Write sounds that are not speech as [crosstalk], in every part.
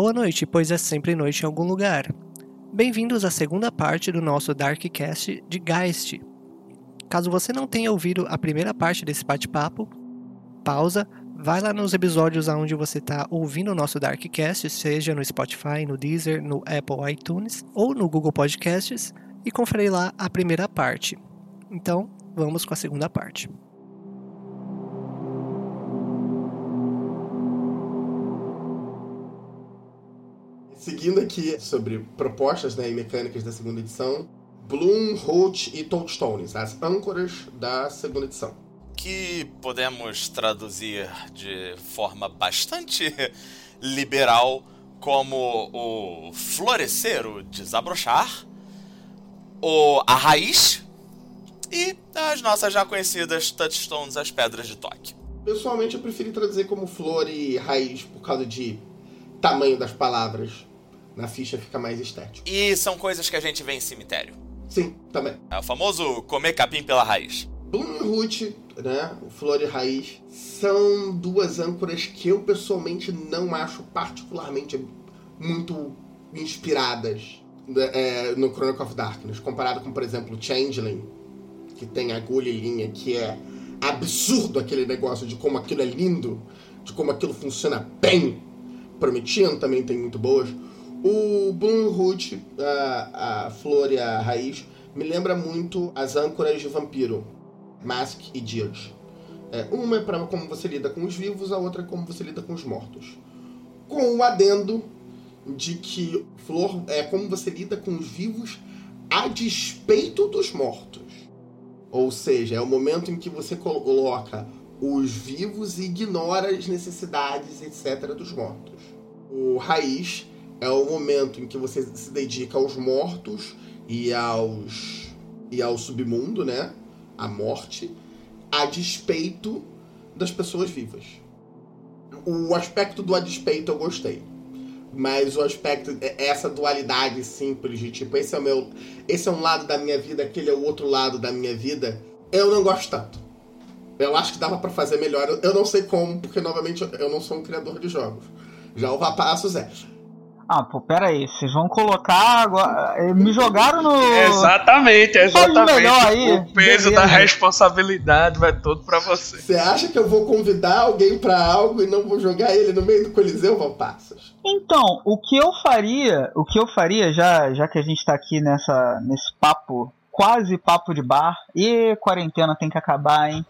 boa noite, pois é sempre noite em algum lugar. Bem-vindos à segunda parte do nosso Darkcast de Geist. Caso você não tenha ouvido a primeira parte desse bate-papo, pausa, vai lá nos episódios aonde você está ouvindo o nosso Darkcast, seja no Spotify, no Deezer, no Apple iTunes ou no Google Podcasts, e confere lá a primeira parte. Então, vamos com a segunda parte. Seguindo aqui sobre propostas né, e mecânicas da segunda edição, Bloom, Holt e Toadstones, as âncoras da segunda edição. Que podemos traduzir de forma bastante [laughs] liberal como o florescer, o desabrochar, o a raiz e as nossas já conhecidas touchstones, as pedras de toque. Pessoalmente eu preferi traduzir como flor e raiz por causa de tamanho das palavras. Na ficha fica mais estético. E são coisas que a gente vê em cemitério. Sim, também. É o famoso comer capim pela raiz. Bloomroot, né, o Flor e Raiz, são duas âncoras que eu pessoalmente não acho particularmente muito inspiradas né, é, no Chronicle of Darkness, comparado com, por exemplo, Changeling, que tem agulha e linha, que é absurdo aquele negócio de como aquilo é lindo, de como aquilo funciona bem. Prometiam também tem muito boas. O Bloomroot, a, a flor e a raiz, me lembra muito as âncoras de vampiro, Mask e Judge. É, uma é para como você lida com os vivos, a outra é como você lida com os mortos. Com o adendo de que flor é como você lida com os vivos a despeito dos mortos. Ou seja, é o momento em que você coloca os vivos e ignora as necessidades, etc., dos mortos. O raiz é o momento em que você se dedica aos mortos e aos e ao submundo, né? A morte, a despeito das pessoas vivas. O aspecto do a despeito eu gostei. Mas o aspecto, essa dualidade simples de tipo, esse é o meu. Esse é um lado da minha vida, aquele é o outro lado da minha vida, eu não gosto tanto. Eu acho que dava para fazer melhor. Eu não sei como, porque novamente eu não sou um criador de jogos. Já o Vapassos é. Ah, pô, pera aí, vocês vão colocar agora. Eh, me jogaram no. Exatamente, exatamente. melhor aí, o peso beleza. da responsabilidade vai todo pra você. Você acha que eu vou convidar alguém para algo e não vou jogar ele no meio do Coliseu, Valpassas? Então, o que eu faria, o que eu faria, já, já que a gente tá aqui nessa, nesse papo, quase papo de bar, e quarentena tem que acabar, hein?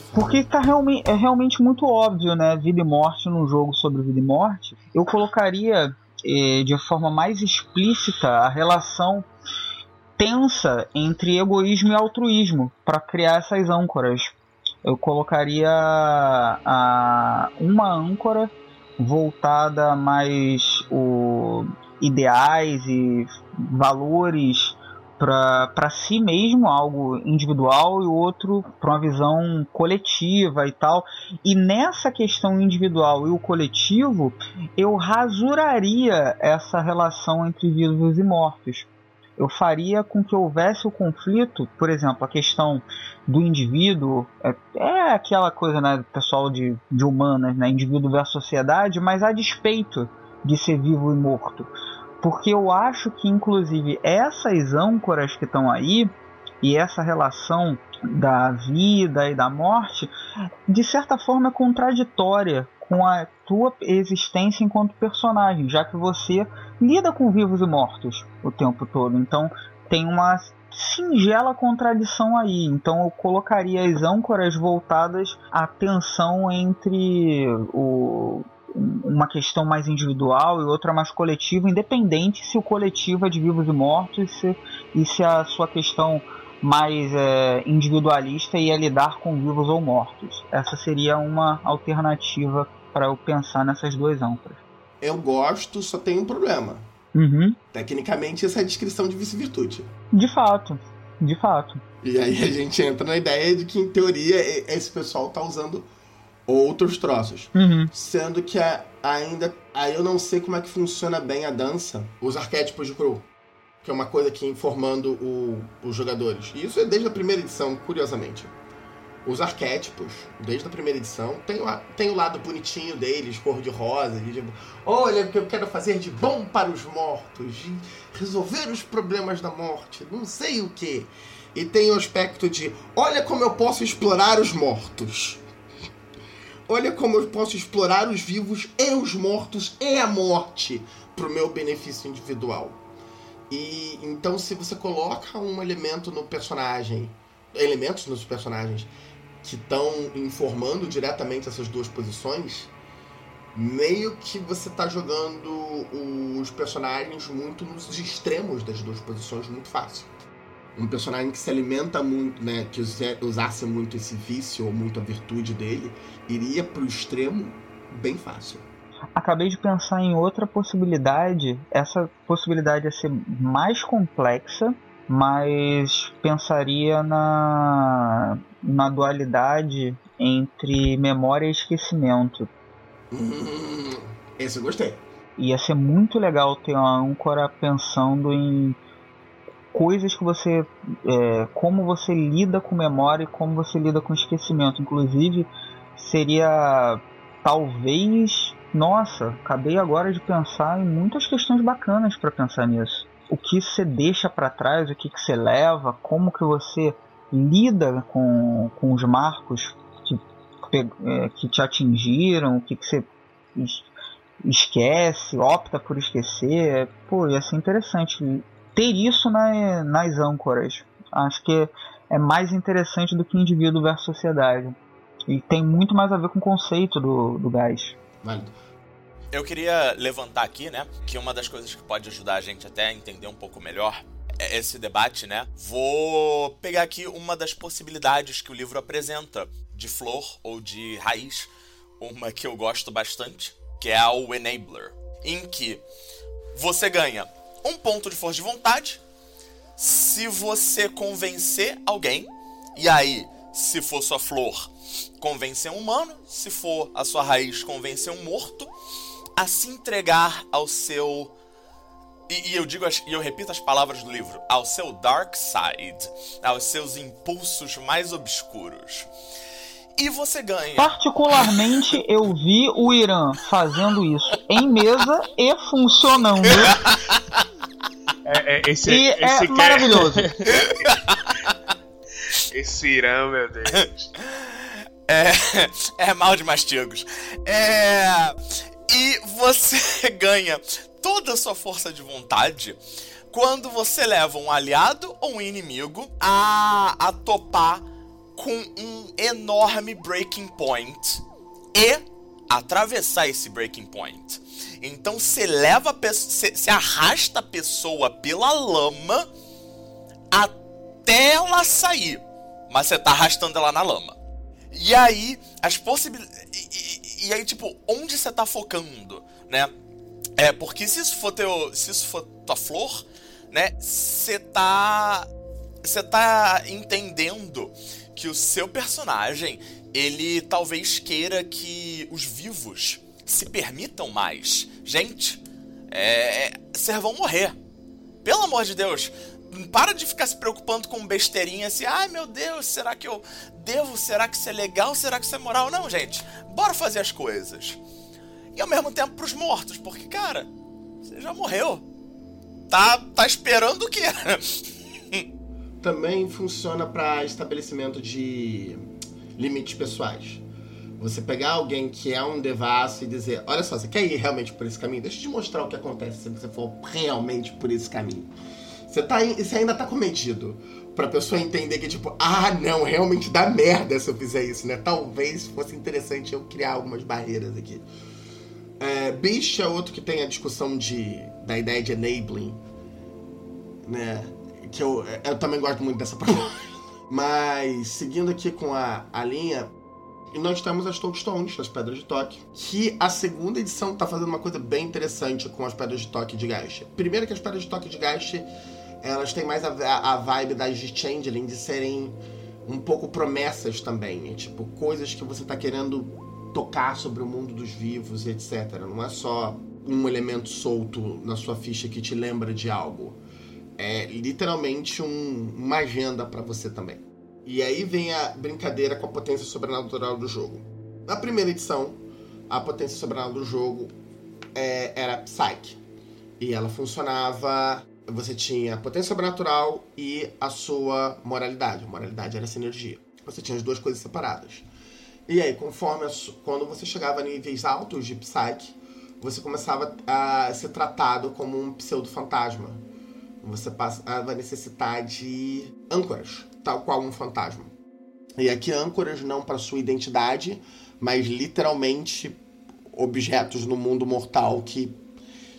Falo. Porque tá realmente, é realmente muito óbvio, né? Vida e morte num jogo sobre vida e morte. Eu colocaria eh, de forma mais explícita a relação tensa entre egoísmo e altruísmo para criar essas âncoras. Eu colocaria a, uma âncora voltada mais o ideais e valores para si mesmo, algo individual, e o outro para uma visão coletiva e tal. E nessa questão individual e o coletivo, eu rasuraria essa relação entre vivos e mortos. Eu faria com que houvesse o conflito, por exemplo, a questão do indivíduo, é, é aquela coisa, né, pessoal de, de humanas, né, indivíduo versus sociedade, mas a despeito de ser vivo e morto. Porque eu acho que, inclusive, essas âncoras que estão aí e essa relação da vida e da morte, de certa forma é contraditória com a tua existência enquanto personagem, já que você lida com vivos e mortos o tempo todo. Então tem uma singela contradição aí. Então eu colocaria as âncoras voltadas à tensão entre o, uma questão mais individual e outra mais coletiva, independente se o coletivo é de vivos e mortos e se, e se a sua questão mais é, individualista ia lidar com vivos ou mortos. Essa seria uma alternativa para eu pensar nessas duas âncoras. Eu gosto, só tem um problema. Uhum. Tecnicamente, essa é a descrição de vice-virtude. De fato, de fato. E aí a gente entra na ideia de que, em teoria, esse pessoal tá usando outros troços. Uhum. Sendo que a- ainda. Aí eu não sei como é que funciona bem a dança, os arquétipos de crew. Que é uma coisa que informando o- os jogadores. E isso é desde a primeira edição, curiosamente. os arquétipos, desde a primeira edição, tem o, tem o lado bonitinho deles, cor de rosa, de tipo, olha o que eu quero fazer de bom para os mortos, de resolver os problemas da morte, não sei o que. E tem o aspecto de, olha como eu posso explorar os mortos. Olha como eu posso explorar os vivos e os mortos e a morte pro meu benefício individual. E então se você coloca um elemento no personagem, elementos nos personagens que estão informando diretamente essas duas posições, meio que você está jogando os personagens muito nos extremos das duas posições muito fácil. Um personagem que se alimenta muito, né, que usasse muito esse vício ou muito a virtude dele, iria pro extremo bem fácil. Acabei de pensar em outra possibilidade. Essa possibilidade é ser mais complexa, mas pensaria na, na dualidade entre memória e esquecimento. Hum, esse eu gostei. Ia ser muito legal ter uma âncora pensando em coisas que você. É, como você lida com memória e como você lida com esquecimento. Inclusive, seria talvez. Nossa, acabei agora de pensar em muitas questões bacanas para pensar nisso o que você deixa para trás, o que, que você leva, como que você lida com, com os marcos que, é, que te atingiram, o que, que você esquece, opta por esquecer. Pô, ia ser interessante ter isso na, nas âncoras. Acho que é mais interessante do que indivíduo versus sociedade. E tem muito mais a ver com o conceito do, do gás. Válido. Eu queria levantar aqui, né, que uma das coisas que pode ajudar a gente até a entender um pouco melhor é esse debate, né? Vou pegar aqui uma das possibilidades que o livro apresenta de flor ou de raiz, uma que eu gosto bastante, que é o Enabler, em que você ganha um ponto de força de vontade se você convencer alguém, e aí, se for sua flor, convencer um humano, se for a sua raiz, convencer um morto, a se entregar ao seu. E, e eu digo e eu repito as palavras do livro, ao seu dark side, aos seus impulsos mais obscuros. E você ganha. Particularmente, eu vi o Irã fazendo isso em mesa e funcionando. [laughs] É, é, esse, e esse é maravilhoso. [laughs] esse Irã, meu Deus. É, é mal de mastigos. É, e você [laughs] ganha toda a sua força de vontade quando você leva um aliado ou um inimigo a, a topar com um enorme breaking point e atravessar esse breaking point. Então você leva a pessoa, você arrasta a pessoa pela lama até ela sair, mas você tá arrastando ela na lama. E aí as possibilidades e aí, tipo, onde você tá focando, né? É, porque se isso for teu. Se isso for tua flor, né? Você tá. Você tá entendendo que o seu personagem, ele talvez queira que os vivos se permitam mais. Gente, é. Vocês vão morrer. Pelo amor de Deus, para de ficar se preocupando com besteirinha assim, ai meu Deus, será que eu devo? Será que isso é legal? Será que isso é moral? Não, gente, bora fazer as coisas. E ao mesmo tempo pros mortos, porque, cara, você já morreu. Tá, tá esperando o quê? [laughs] Também funciona para estabelecimento de limites pessoais. Você pegar alguém que é um devasso e dizer: Olha só, você quer ir realmente por esse caminho? Deixa eu te mostrar o que acontece se você for realmente por esse caminho. Você, tá, você ainda tá comedido. Pra pessoa entender que, tipo, ah, não, realmente dá merda se eu fizer isso, né? Talvez fosse interessante eu criar algumas barreiras aqui. É, Beast é outro que tem a discussão de, da ideia de enabling, né? Que eu, eu também gosto muito dessa [laughs] proposta. Mas, seguindo aqui com a, a linha, nós temos as Toadstones, as Pedras de Toque, que a segunda edição tá fazendo uma coisa bem interessante com as Pedras de Toque de Gaia. Primeiro que as Pedras de Toque de Gaia elas têm mais a, a vibe das de Changeling de serem um pouco promessas também. É, tipo, coisas que você tá querendo tocar sobre o mundo dos vivos e etc. Não é só um elemento solto na sua ficha que te lembra de algo. É literalmente um, uma agenda para você também. E aí vem a brincadeira com a potência sobrenatural do jogo. Na primeira edição, a potência sobrenatural do jogo é, era Psyche. E ela funcionava. Você tinha a potência sobrenatural e a sua moralidade. A moralidade era essa energia. Você tinha as duas coisas separadas. E aí, conforme a, quando você chegava a níveis altos de Psyche, você começava a ser tratado como um pseudo-fantasma. Você passava a necessitar de âncoras, tal qual um fantasma. E aqui âncoras não para sua identidade, mas literalmente objetos no mundo mortal que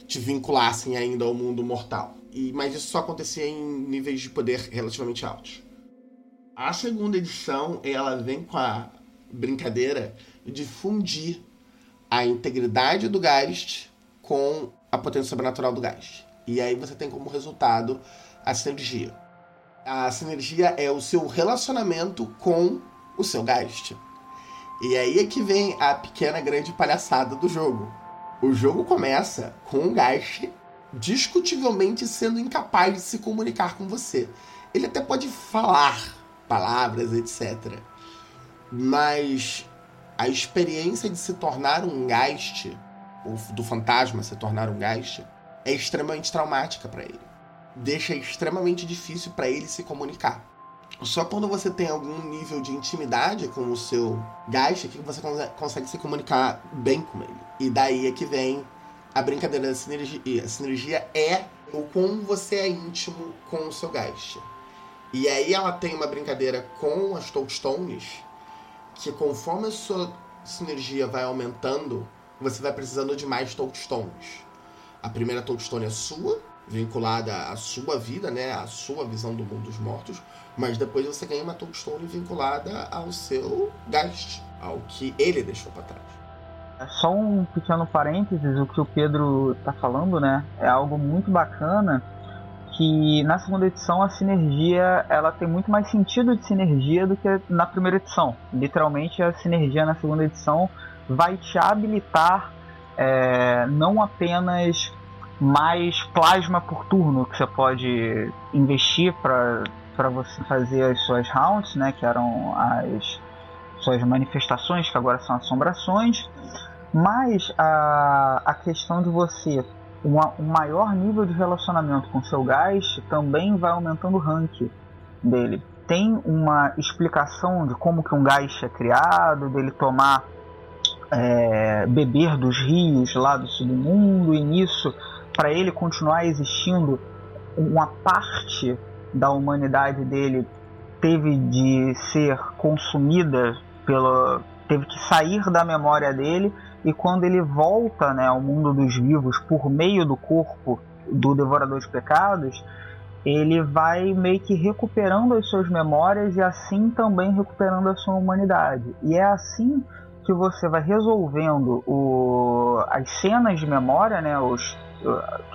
te vinculassem ainda ao mundo mortal. E, mas isso só acontecia em níveis de poder relativamente altos. A segunda edição, ela vem com a brincadeira de fundir a integridade do Geist com a potência sobrenatural do Geist. E aí você tem como resultado a sinergia. A sinergia é o seu relacionamento com o seu Geist. E aí é que vem a pequena grande palhaçada do jogo. O jogo começa com um Geist discutivelmente sendo incapaz de se comunicar com você. Ele até pode falar palavras, etc. Mas a experiência de se tornar um Geist, ou do fantasma se tornar um Geist, é extremamente traumática para ele. Deixa extremamente difícil para ele se comunicar. Só quando você tem algum nível de intimidade com o seu Geist que você consegue se comunicar bem com ele. E daí é que vem a brincadeira da sinergia. A sinergia é o como você é íntimo com o seu Geist. E aí ela tem uma brincadeira com as Touchstones que conforme a sua sinergia vai aumentando, você vai precisando de mais touchstones. A primeira touchstone é sua, vinculada à sua vida, né, à sua visão do mundo dos mortos, mas depois você ganha uma touchstone vinculada ao seu Geist, ao que ele deixou para trás. É só um pequeno parênteses, o que o Pedro está falando, né, é algo muito bacana que na segunda edição a sinergia ela tem muito mais sentido de sinergia do que na primeira edição. Literalmente a sinergia na segunda edição vai te habilitar é, não apenas mais plasma por turno que você pode investir para você fazer as suas rounds, né, que eram as suas manifestações, que agora são assombrações, mas a, a questão de você um maior nível de relacionamento com seu gás também vai aumentando o rank dele. Tem uma explicação de como que um gás é criado, dele tomar é, beber dos rios lá do submundo e nisso para ele continuar existindo uma parte da humanidade dele teve de ser consumida pela teve que sair da memória dele e quando ele volta né, ao mundo dos vivos por meio do corpo do Devorador de Pecados, ele vai meio que recuperando as suas memórias e assim também recuperando a sua humanidade. E é assim que você vai resolvendo o, as cenas de memória, né, os,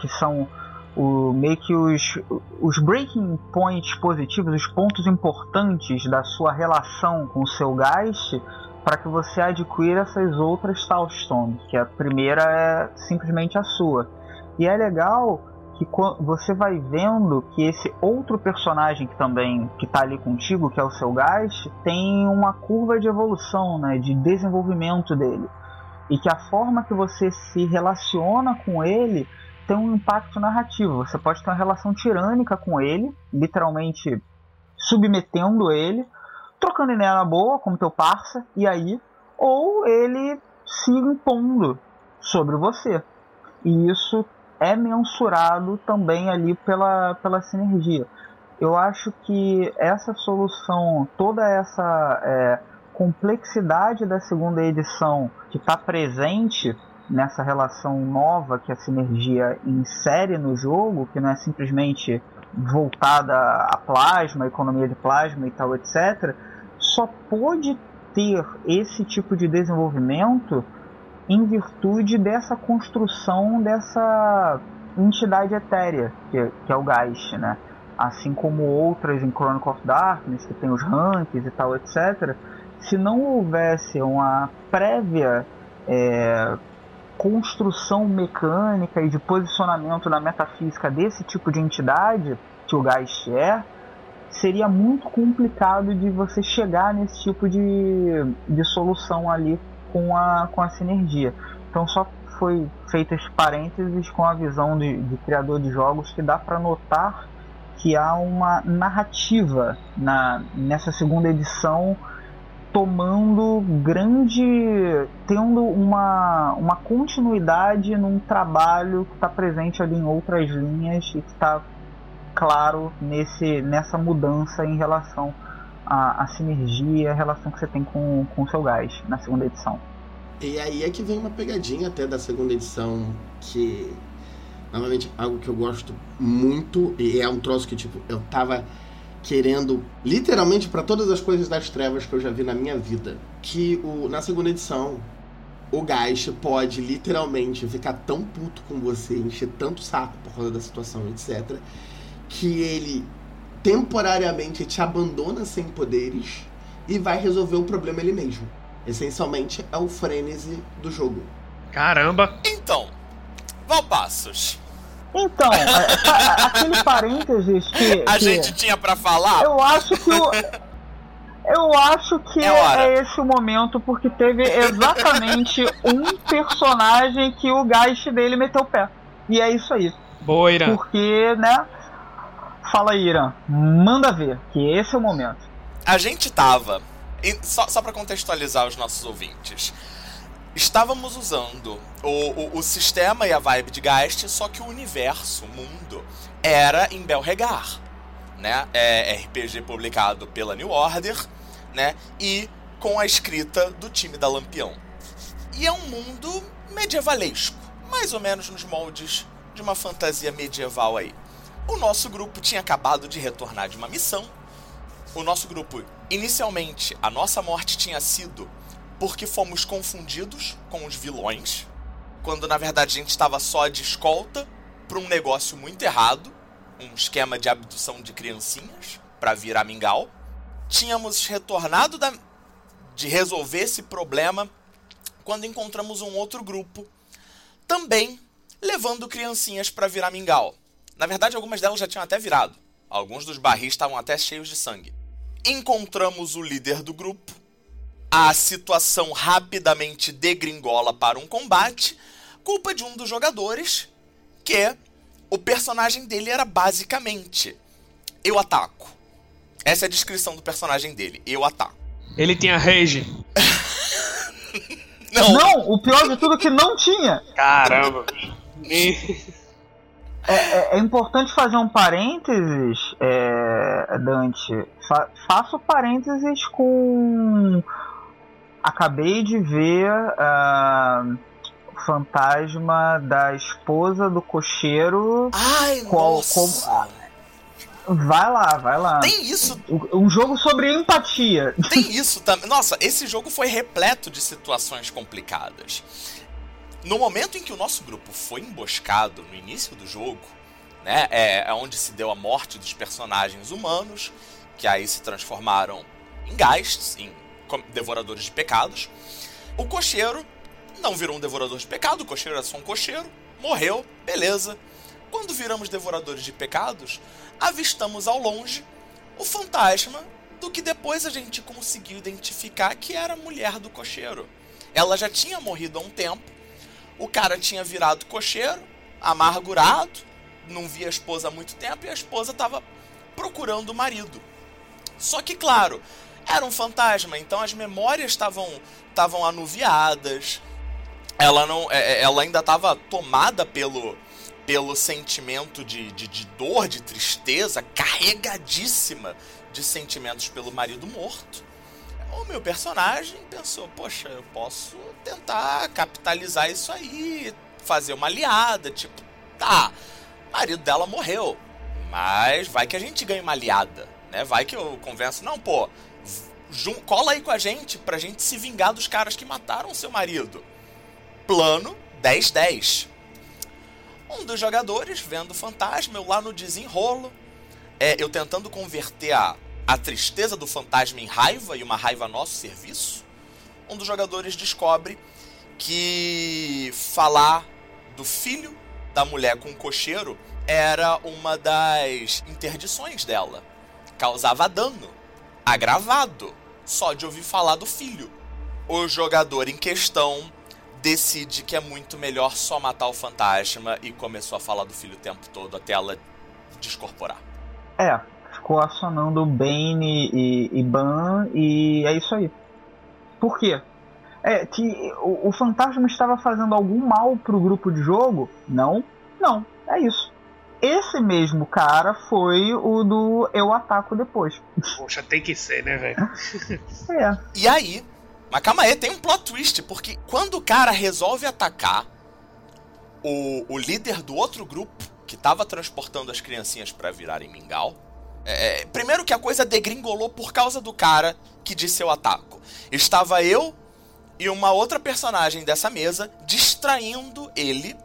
que são o, meio que os, os breaking points positivos, os pontos importantes da sua relação com o seu Geist, para que você adquira essas outras Talstones, que a primeira é simplesmente a sua. E é legal que você vai vendo que esse outro personagem que também que tá ali contigo, que é o seu Geist, tem uma curva de evolução, né, de desenvolvimento dele. E que a forma que você se relaciona com ele tem um impacto narrativo. Você pode ter uma relação tirânica com ele, literalmente submetendo ele, trocando ideia na boa, como teu parça, e aí, ou ele se impondo sobre você. E isso é mensurado também ali pela, pela sinergia. Eu acho que essa solução, toda essa é, complexidade da segunda edição que está presente nessa relação nova que a sinergia insere no jogo, que não é simplesmente voltada a plasma, economia de plasma e tal, etc., só pôde ter esse tipo de desenvolvimento em virtude dessa construção dessa entidade etérea que, que é o Geist, né? Assim como outras em Chronicle of Darkness, que tem os ranks e tal, etc. Se não houvesse uma prévia é, construção mecânica e de posicionamento na metafísica desse tipo de entidade que o Geist é, seria muito complicado de você chegar nesse tipo de, de solução ali com a, com a sinergia. Então só foi feito esse parênteses com a visão de, de criador de jogos que dá para notar que há uma narrativa na, nessa segunda edição tomando grande. tendo uma, uma continuidade num trabalho que está presente ali em outras linhas e que está claro nesse, nessa mudança em relação à, à sinergia, a relação que você tem com o seu gás na segunda edição. E aí é que vem uma pegadinha até da segunda edição que novamente algo que eu gosto muito e é um troço que tipo eu tava querendo literalmente para todas as coisas das trevas que eu já vi na minha vida, que o na segunda edição o Geist pode literalmente ficar tão puto com você, encher tanto saco por causa da situação, etc, que ele temporariamente te abandona sem poderes e vai resolver o problema ele mesmo. Essencialmente é o frenesi do jogo. Caramba! Então, Valpassos. Então, é, é, aquele parênteses que. A que gente tinha para falar. Eu acho que o. Eu acho que [laughs] É é esse o momento, porque teve exatamente um personagem que o Geist dele meteu o pé. E é isso aí. Boa, Irã. Porque, né? Fala aí, Irã. Manda ver, que esse é o momento. A gente tava. só só para contextualizar os nossos ouvintes. Estávamos usando o, o, o sistema e a vibe de Geist, só que o universo, o mundo, era em Belregar. Né? É RPG publicado pela New Order, né? E com a escrita do time da Lampião. E é um mundo medievalesco, mais ou menos nos moldes de uma fantasia medieval aí. O nosso grupo tinha acabado de retornar de uma missão. O nosso grupo, inicialmente, a nossa morte tinha sido porque fomos confundidos com os vilões, quando na verdade a gente estava só de escolta para um negócio muito errado, um esquema de abdução de criancinhas para virar mingau. Tínhamos retornado da- de resolver esse problema quando encontramos um outro grupo, também levando criancinhas para virar mingau. Na verdade, algumas delas já tinham até virado. Alguns dos barris estavam até cheios de sangue. Encontramos o líder do grupo. A situação rapidamente degringola para um combate, culpa de um dos jogadores, que o personagem dele era basicamente: eu ataco. Essa é a descrição do personagem dele: eu ataco. Ele tinha rage. [laughs] Não, Não, o pior de tudo é que não tinha. Caramba. E- É, é importante fazer um parênteses, é, Dante. Fa faça o parênteses com. Acabei de ver ah, o fantasma da esposa do cocheiro. Ai, Qual- nossa. Vai lá, vai lá. Tem isso Um jogo sobre empatia. Tem [laughs] isso também. Nossa, esse jogo foi repleto de situações complicadas. No momento em que o nosso grupo foi emboscado no início do jogo, né, é, é onde se deu a morte dos personagens humanos, que aí se transformaram em geists, em devoradores de pecados. O cocheiro não virou um devorador de pecado, o cocheiro era só um cocheiro, morreu, beleza. Quando viramos devoradores de pecados, avistamos ao longe o fantasma do que depois a gente conseguiu identificar que era a mulher do cocheiro. Ela já tinha morrido há um tempo, o cara tinha virado cocheiro, amargurado, não via a esposa há muito tempo e a esposa estava procurando o marido. Só que, claro, era um fantasma, então as memórias estavam estavam anuviadas. Ela não, é- é- ela ainda estava tomada pelo pelo sentimento de, de, de dor, de tristeza, carregadíssima de sentimentos pelo marido morto. O meu personagem pensou, poxa, eu posso tentar capitalizar isso aí, fazer uma aliada, tipo, tá, marido dela morreu, mas vai que a gente ganha uma aliada, né? Vai que eu convenço, não, pô, cola aí com a gente pra gente se vingar dos caras que mataram seu marido. Plano 10-10. Um dos jogadores vendo o fantasma, eu lá no desenrolo, é, eu tentando converter a, a tristeza do fantasma em raiva e uma raiva a nosso serviço. Um dos jogadores descobre que falar do filho da mulher com o cocheiro era uma das interdições dela. causava dano agravado só de ouvir falar do filho. O jogador em questão decide que é muito melhor só matar o fantasma e começou a falar do filho o tempo todo até ela descorporar. É, ficou acionando Bane e, e Ban e é isso aí. Por quê? É que o, o fantasma estava fazendo algum mal pro grupo de jogo? Não, não, é isso. Esse mesmo cara foi o do Eu Ataco Depois. Poxa, tem que ser, né, velho? [laughs] É. E aí, mas calma aí, tem um plot twist, porque quando o cara resolve atacar o, o líder do outro grupo, que tava transportando as criancinhas para virarem mingau, é, primeiro que a coisa degringolou por causa do cara que disse eu ataco. Estava eu e uma outra personagem dessa mesa distraindo ele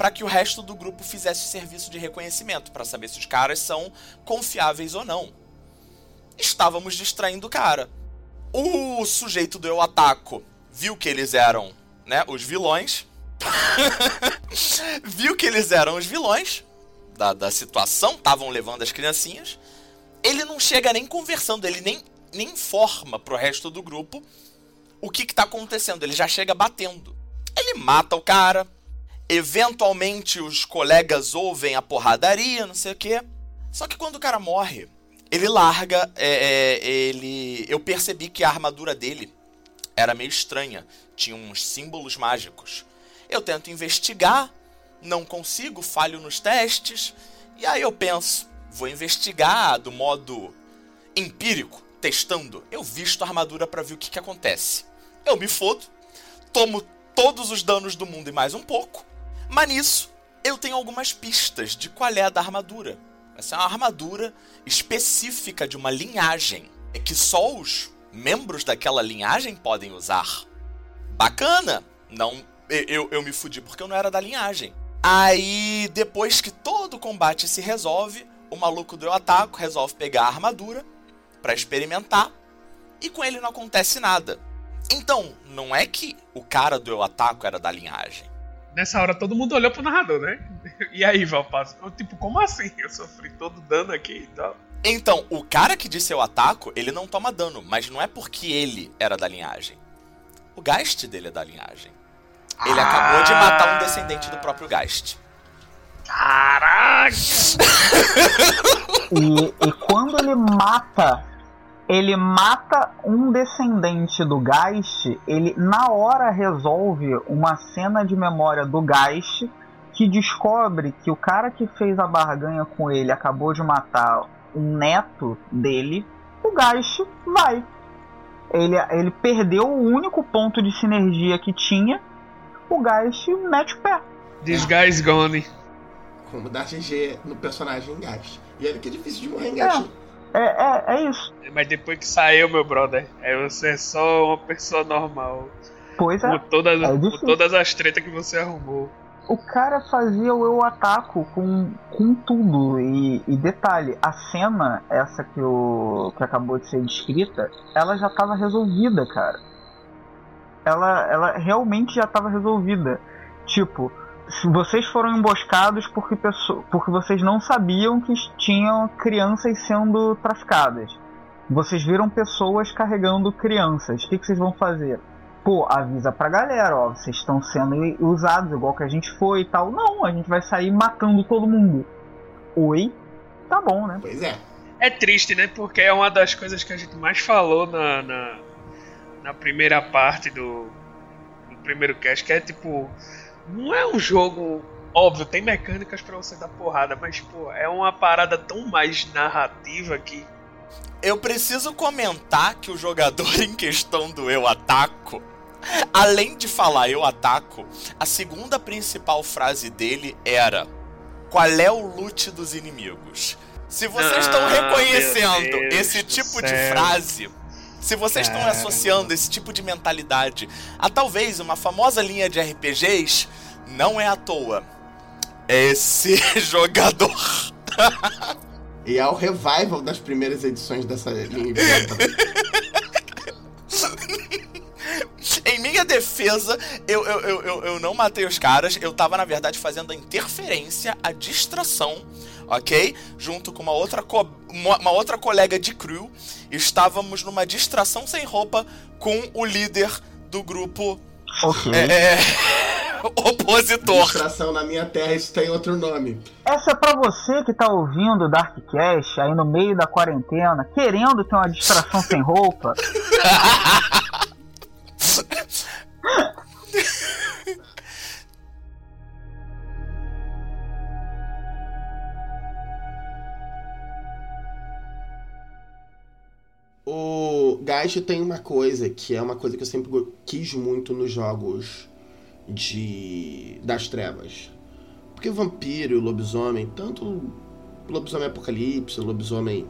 para que o resto do grupo fizesse serviço de reconhecimento para saber se os caras são confiáveis ou não. Estávamos distraindo o cara. O sujeito do eu ataco viu que eles eram, né, os vilões. [laughs] viu que eles eram os vilões da, da situação, estavam levando as criancinhas. Ele não chega nem conversando, ele nem, nem informa pro resto do grupo o que, que tá acontecendo. Ele já chega batendo. Ele mata o cara. Eventualmente os colegas ouvem a porradaria, não sei o quê. Só que quando o cara morre, ele larga. É, é, ele. Eu percebi que a armadura dele era meio estranha. Tinha uns símbolos mágicos. Eu tento investigar, não consigo, falho nos testes. E aí eu penso, vou investigar do modo empírico, testando. Eu visto a armadura para ver o que, que acontece. Eu me fodo, tomo todos os danos do mundo e mais um pouco. Mas nisso, eu tenho algumas pistas de qual é a da armadura. Essa é uma armadura específica de uma linhagem. É que só os membros daquela linhagem podem usar. Bacana! Não, eu, eu me fudi porque eu não era da linhagem. Aí, depois que todo o combate se resolve, o maluco do eu ataco resolve pegar a armadura para experimentar e com ele não acontece nada. Então, não é que o cara do eu ataco era da linhagem. Nessa hora todo mundo olhou pro narrador, né? [laughs] E aí, Valpasso? Eu, tipo, como assim? Eu sofri todo dano aqui e tal. Então, o cara que disse eu ataco, ele não toma dano, mas não é porque ele era da linhagem. O Geist dele é da linhagem. Ele acabou de matar um descendente do próprio Geist. Caraca! E, e quando ele mata, ele mata um descendente do Geist, ele na hora resolve uma cena de memória do Geist que descobre que o cara que fez a barganha com ele acabou de matar um neto dele, o Geist vai. Ele, ele perdeu o único ponto de sinergia que tinha, o Geist mete o pé. This guy's gone. Como dar GG no personagem Gast. E olha que é difícil de morrer em Gast. É, é, é isso. Mas depois que saiu, meu brother, aí você é só uma pessoa normal. Pois é. Com todas, é com todas as tretas que você arrumou. O cara fazia o eu ataco com, com tudo. E, e detalhe, a cena, essa que, o, que acabou de ser descrita, ela já estava resolvida, cara. Ela, ela realmente já estava resolvida. Tipo, vocês foram emboscados porque, pesso- porque vocês não sabiam que tinham crianças sendo traficadas. Vocês viram pessoas carregando crianças. O que, que vocês vão fazer? Pô, avisa pra galera, ó, vocês estão sendo usados igual que a gente foi e tal. Não, a gente vai sair matando todo mundo. Oi? Tá bom, né? Pois é. É triste, né? Porque é uma das coisas que a gente mais falou na, na, na primeira parte do, do primeiro cast, que é tipo. Não é um jogo. Óbvio, tem mecânicas pra você dar porrada, mas, pô, é uma parada tão mais narrativa que. Eu preciso comentar que o jogador [laughs] em questão do eu ataco, além de falar eu ataco, a segunda principal frase dele era: Qual é o loot dos inimigos? Se vocês estão Ah, reconhecendo meu Deus esse tipo de frase, se vocês estão associando esse tipo de mentalidade a talvez uma famosa linha de RPGs, não é à toa. Esse [laughs] jogador E é o revival das primeiras edições dessa linha de. Em minha defesa, eu, eu, eu, eu, eu não matei os caras, eu tava, na verdade, fazendo a interferência, a distração, ok? Junto com uma outra, uma, uma outra colega de crew, estávamos numa distração sem roupa com o líder do grupo. Ok. É, [laughs] opositor. Distração na minha terra, isso tem outro nome. Essa é pra você que tá ouvindo o Darkcast aí no meio da quarentena, querendo ter uma distração sem roupa. [laughs] O Gajo tem uma coisa que é uma coisa que eu sempre quis muito nos jogos de das trevas. Porque vampiro e lobisomem, tanto lobisomem apocalipse, lobisomem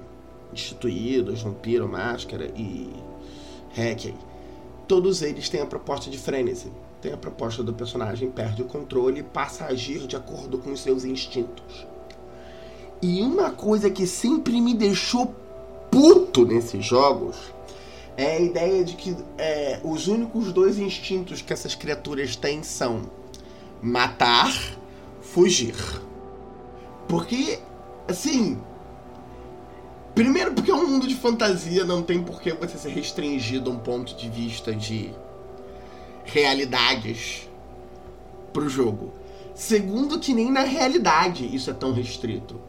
instituídos, vampiro, máscara e Hackey, todos eles têm a proposta de frenesi. Tem a proposta do personagem perde o controle e passa a agir de acordo com os seus instintos. E uma coisa que sempre me deixou puto nesses jogos é a ideia de que é, os únicos dois instintos que essas criaturas têm são matar, fugir. Porque, assim. Primeiro, porque é um mundo de fantasia, não tem por que você ser restringido a um ponto de vista de realidades pro jogo. Segundo, que nem na realidade isso é tão restrito.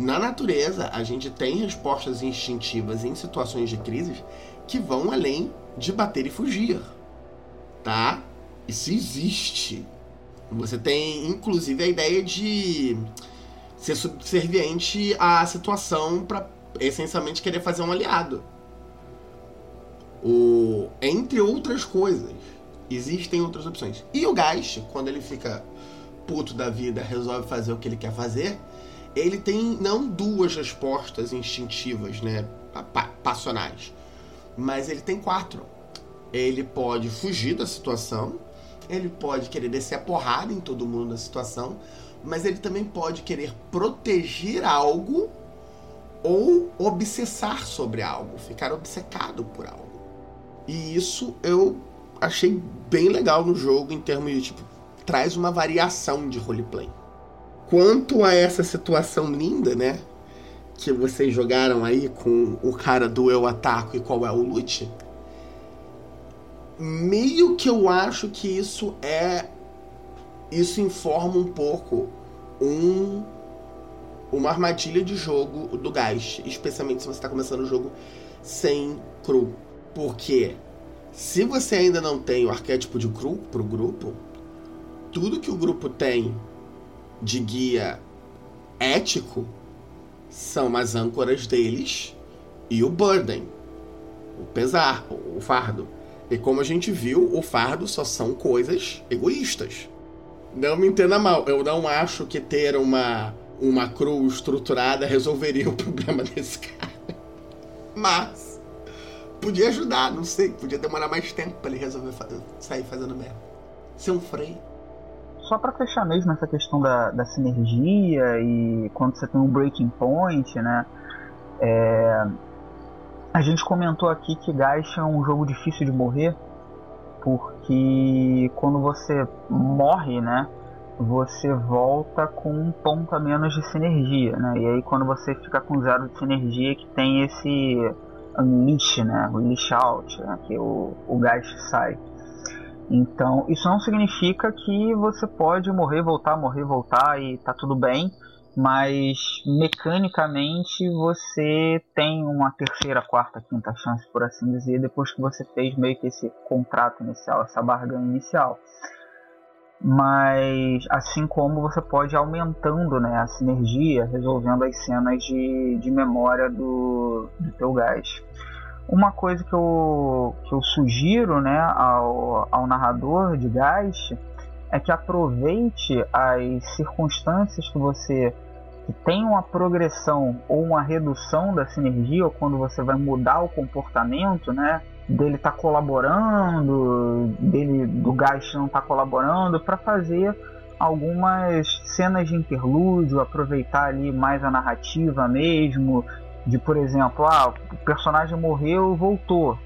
Na natureza, a gente tem respostas instintivas em situações de crise que vão além de bater e fugir. Tá? Isso existe. Você tem, inclusive, a ideia de ser subserviente à situação para essencialmente querer fazer um aliado. O, entre outras coisas, existem outras opções. E o Geist, quando ele fica puto da vida, resolve fazer o que ele quer fazer, ele tem não duas respostas instintivas, né, passionais, mas ele tem quatro. Ele pode fugir da situação, ele pode querer descer a porrada em todo mundo da situação, mas ele também pode querer proteger algo ou obsessar sobre algo, ficar obcecado por algo. E isso eu achei bem legal no jogo em termos de tipo traz uma variação de roleplay. Quanto a essa situação linda, né? Que vocês jogaram aí com o cara do eu ataco e qual é o loot. Meio que eu acho que isso é. Isso informa um pouco um uma armadilha de jogo do Geist, especialmente se você está começando o jogo sem cru. Porque se você ainda não tem o arquétipo de cru pro grupo, tudo que o grupo tem de guia ético são as âncoras deles e o burden, o pesar, o fardo. E como a gente viu, o fardo só são coisas egoístas. Não me entenda mal, eu não acho que ter uma, uma crew estruturada resolveria o [laughs] problema desse cara. Mas podia ajudar, não sei, podia demorar mais tempo para ele resolver sair fazendo merda. Ser um freio só para fechar mesmo essa questão da, da sinergia e quando você tem um breaking point, né? É, a gente comentou aqui que Gacha é um jogo difícil de morrer, porque quando você morre, né? Você volta com um ponto a menos de sinergia, né? E aí quando você fica com zero de sinergia que tem esse unleash, né? O unleash out, né? que o, o sai. Então, isso não significa que você pode morrer, voltar, morrer, voltar e tá tudo bem, mas mecanicamente você tem uma terceira, quarta, quinta chance, por assim dizer, depois que você fez meio que esse contrato inicial, essa barganha inicial. Mas assim como você pode ir aumentando né, a sinergia, resolvendo as cenas de, de memória do, do teu gás. Uma coisa que eu, que eu sugiro né, ao, ao narrador de Geist é que aproveite as circunstâncias que você que tem uma progressão ou uma redução da sinergia, ou quando você vai mudar o comportamento, né? Dele tá colaborando, dele do Geist não tá colaborando, para fazer algumas cenas de interlúdio, aproveitar ali mais a narrativa mesmo, de por exemplo, ah, o personagem morreu, voltou,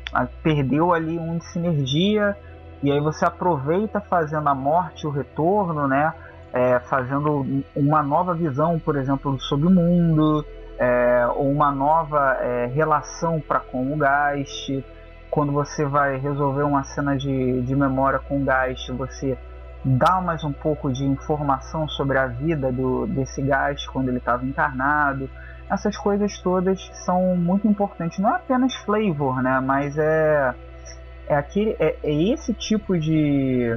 perdeu ali um de sinergia e aí você aproveita fazendo a morte, o retorno, né, é, fazendo uma nova visão, por exemplo, sobre o mundo, é, ou uma nova é, relação para com o Geist. Quando você vai resolver uma cena de, de memória com o Geist, você dá mais um pouco de informação sobre a vida do, desse Geist quando ele estava encarnado. Essas coisas todas são muito importantes. Não é apenas flavor, né? Mas é, é, aquele, é, é esse tipo de,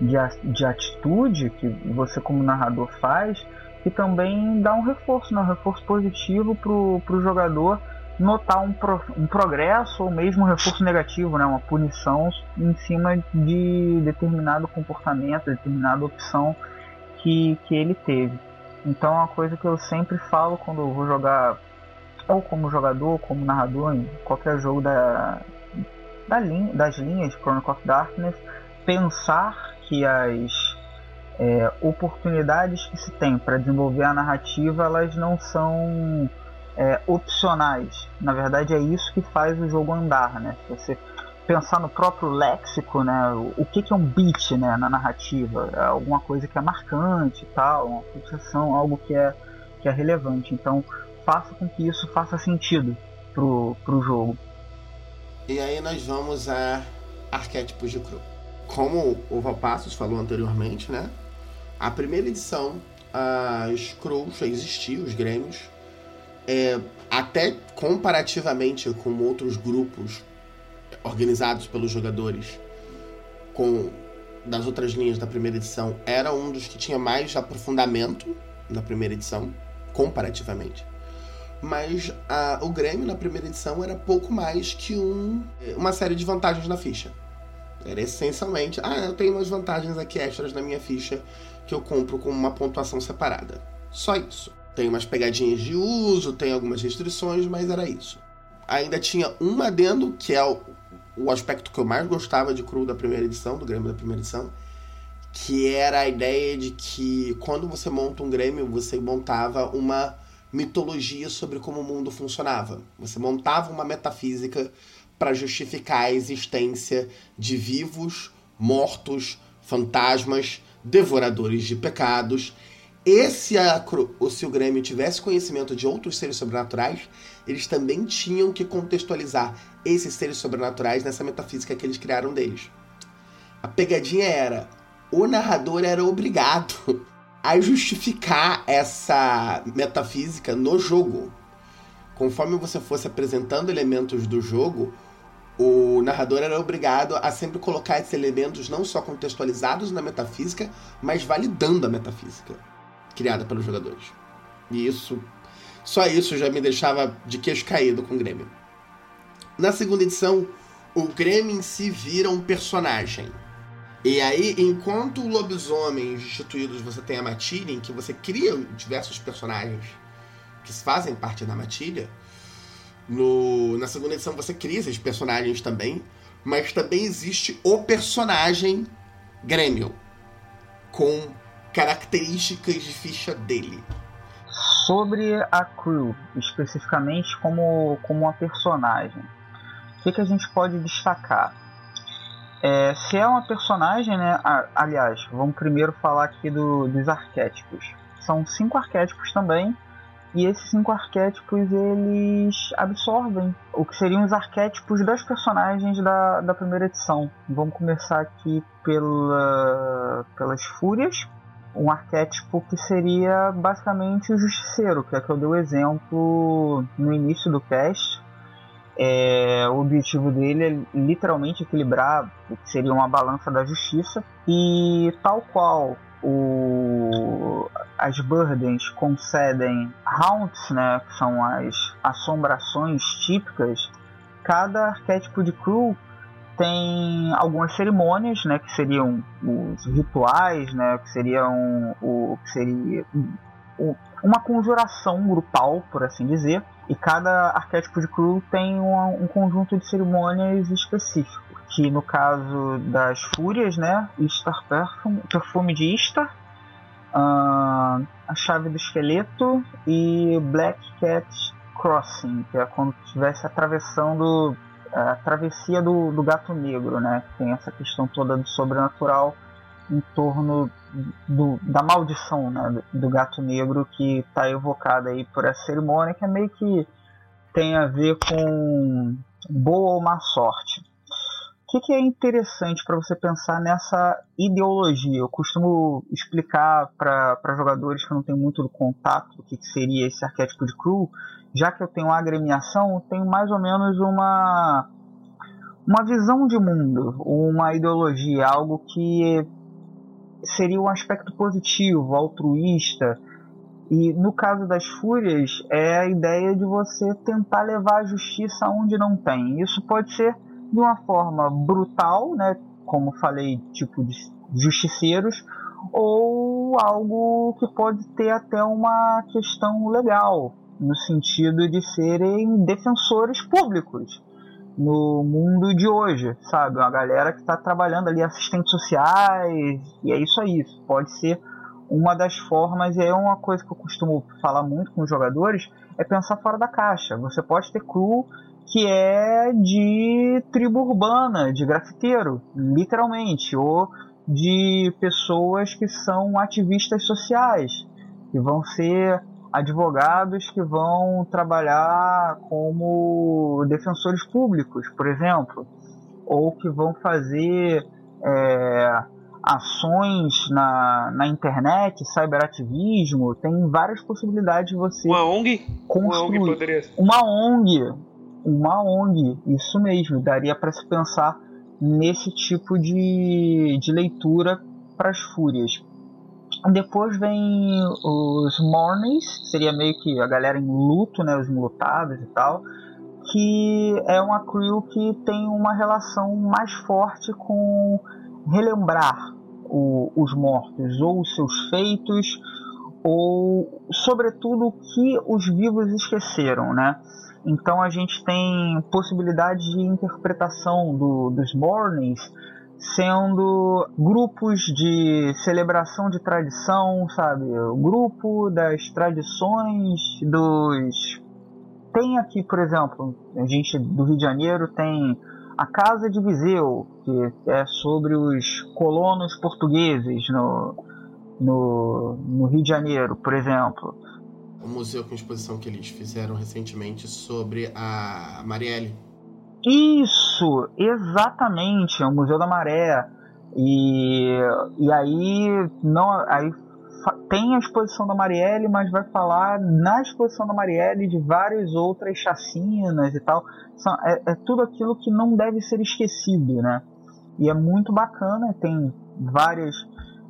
de, de atitude que você como narrador faz que também dá um reforço, né? um reforço positivo para o jogador notar um, pro, um progresso ou mesmo um reforço negativo, né? uma punição em cima de determinado comportamento, determinada opção que, que ele teve. Então é uma coisa que eu sempre falo quando eu vou jogar, ou como jogador, ou como narrador, em qualquer jogo da, da linha, das linhas de Chronicle of Darkness, pensar que as é, oportunidades que se tem para desenvolver a narrativa elas não são é, opcionais. Na verdade, é isso que faz o jogo andar, né? Se você pensar no próprio léxico, né? O que, que é um beat, né? Na narrativa, é alguma coisa que é marcante, tal, uma fixação, algo que é que é relevante. Então, faça com que isso faça sentido pro, pro jogo. E aí nós vamos a arquétipos de cru. Como o Valpassos falou anteriormente, né? A primeira edição, as crews já existiam, os grêmios. É, até comparativamente com outros grupos organizados pelos jogadores com das outras linhas da primeira edição, era um dos que tinha mais aprofundamento na primeira edição, comparativamente. Mas a, o Grêmio na primeira edição era pouco mais que um, uma série de vantagens na ficha. Era essencialmente, ah, eu tenho umas vantagens aqui extras na minha ficha que eu compro com uma pontuação separada. Só isso. Tem umas pegadinhas de uso, tem algumas restrições, mas era isso. Ainda tinha um adendo, que é o, o aspecto que eu mais gostava de Cru da primeira edição, do Grêmio da primeira edição, que era a ideia de que quando você monta um Grêmio, você montava uma mitologia sobre como o mundo funcionava. Você montava uma metafísica para justificar a existência de vivos, mortos, fantasmas, devoradores de pecados. E se, a, se o Grêmio tivesse conhecimento de outros seres sobrenaturais, eles também tinham que contextualizar esses seres sobrenaturais nessa metafísica que eles criaram deles. A pegadinha era: o narrador era obrigado [laughs] a justificar essa metafísica no jogo. Conforme você fosse apresentando elementos do jogo, o narrador era obrigado a sempre colocar esses elementos não só contextualizados na metafísica, mas validando a metafísica criada pelos jogadores. E isso, só isso já me deixava de queixo caído com o Grêmio. Na segunda edição, o Grêmio em si vira um personagem. E aí, enquanto o lobisomem instituídos você tem a matilha, em que você cria diversos personagens que fazem parte da matilha, no, na segunda edição você cria esses personagens também, mas também existe o personagem Grêmio, com características de ficha dele. Sobre a crew, especificamente como, como uma personagem, o que, que a gente pode destacar? É, se é uma personagem, né? aliás, vamos primeiro falar aqui do, dos arquétipos. São cinco arquétipos também, e esses cinco arquétipos eles absorvem o que seriam os arquétipos das personagens da, da primeira edição. Vamos começar aqui pela, pelas Fúrias, um arquétipo que seria basicamente o Justiceiro, que é que eu dei o exemplo no início do cast. É, o objetivo dele é literalmente equilibrar o que seria uma balança da justiça e tal qual o, as burdens concedem haunts, né, que são as assombrações típicas, cada arquétipo de crew tem algumas cerimônias, né, que seriam os rituais, né, que seriam o que seria o, uma conjuração grupal, por assim dizer, e cada arquétipo de crew tem um, conjunto de cerimônias específico que no caso das fúrias, né, Star Perfume, perfume de Istar, uh, a chave do esqueleto e Black Cat Crossing, que é quando estivesse atravessando a travessia do, do gato negro, né, tem essa questão toda do sobrenatural em torno do, da maldição né, do gato negro que está evocada aí por essa cerimônia, que é meio que tem a ver com boa ou má sorte. O que, que é interessante para você pensar nessa ideologia? Eu costumo explicar para jogadores que não têm muito contato do que, que seria esse arquétipo de crew, já que eu tenho uma agremiação, eu tenho mais ou menos uma uma visão de mundo, uma ideologia, algo que seria um aspecto positivo, altruísta. E no caso das fúrias, é a ideia de você tentar levar a justiça onde não tem. Isso pode ser de uma forma brutal, né, como falei, tipo de justiceiros, ou algo que pode ter até uma questão legal, no sentido de serem defensores públicos no mundo de hoje, sabe? Uma galera que está trabalhando ali, assistentes sociais, e é isso aí. Pode ser uma das formas, e é uma coisa que eu costumo falar muito com os jogadores, é pensar fora da caixa. Você pode ter crew que é de tribo urbana, de grafiteiro, literalmente, ou de pessoas que são ativistas sociais, que vão ser advogados que vão trabalhar como defensores públicos, por exemplo, ou que vão fazer é, ações na, na internet, cyberativismo, tem várias possibilidades de você uma ONG? construir uma ONG poderia uma ONG, uma ONG, isso mesmo, daria para se pensar nesse tipo de, de leitura para as fúrias. Depois vem os Mornings, seria meio que a galera em luto, né, os enlutados e tal, que é uma crew que tem uma relação mais forte com relembrar o, os mortos, ou os seus feitos, ou sobretudo o que os vivos esqueceram, né? Então a gente tem possibilidade de interpretação do, dos Mornings sendo grupos de celebração de tradição, sabe? O grupo das tradições dos. Tem aqui, por exemplo, a gente do Rio de Janeiro tem a Casa de Viseu, que é sobre os colonos portugueses no, no, no Rio de Janeiro, por exemplo. O museu com exposição que eles fizeram recentemente sobre a Marielle isso, exatamente, é o Museu da Maré. E, e aí não aí tem a exposição da Marielle, mas vai falar na exposição da Marielle de várias outras chacinas e tal. São, é, é tudo aquilo que não deve ser esquecido, né? E é muito bacana, tem várias.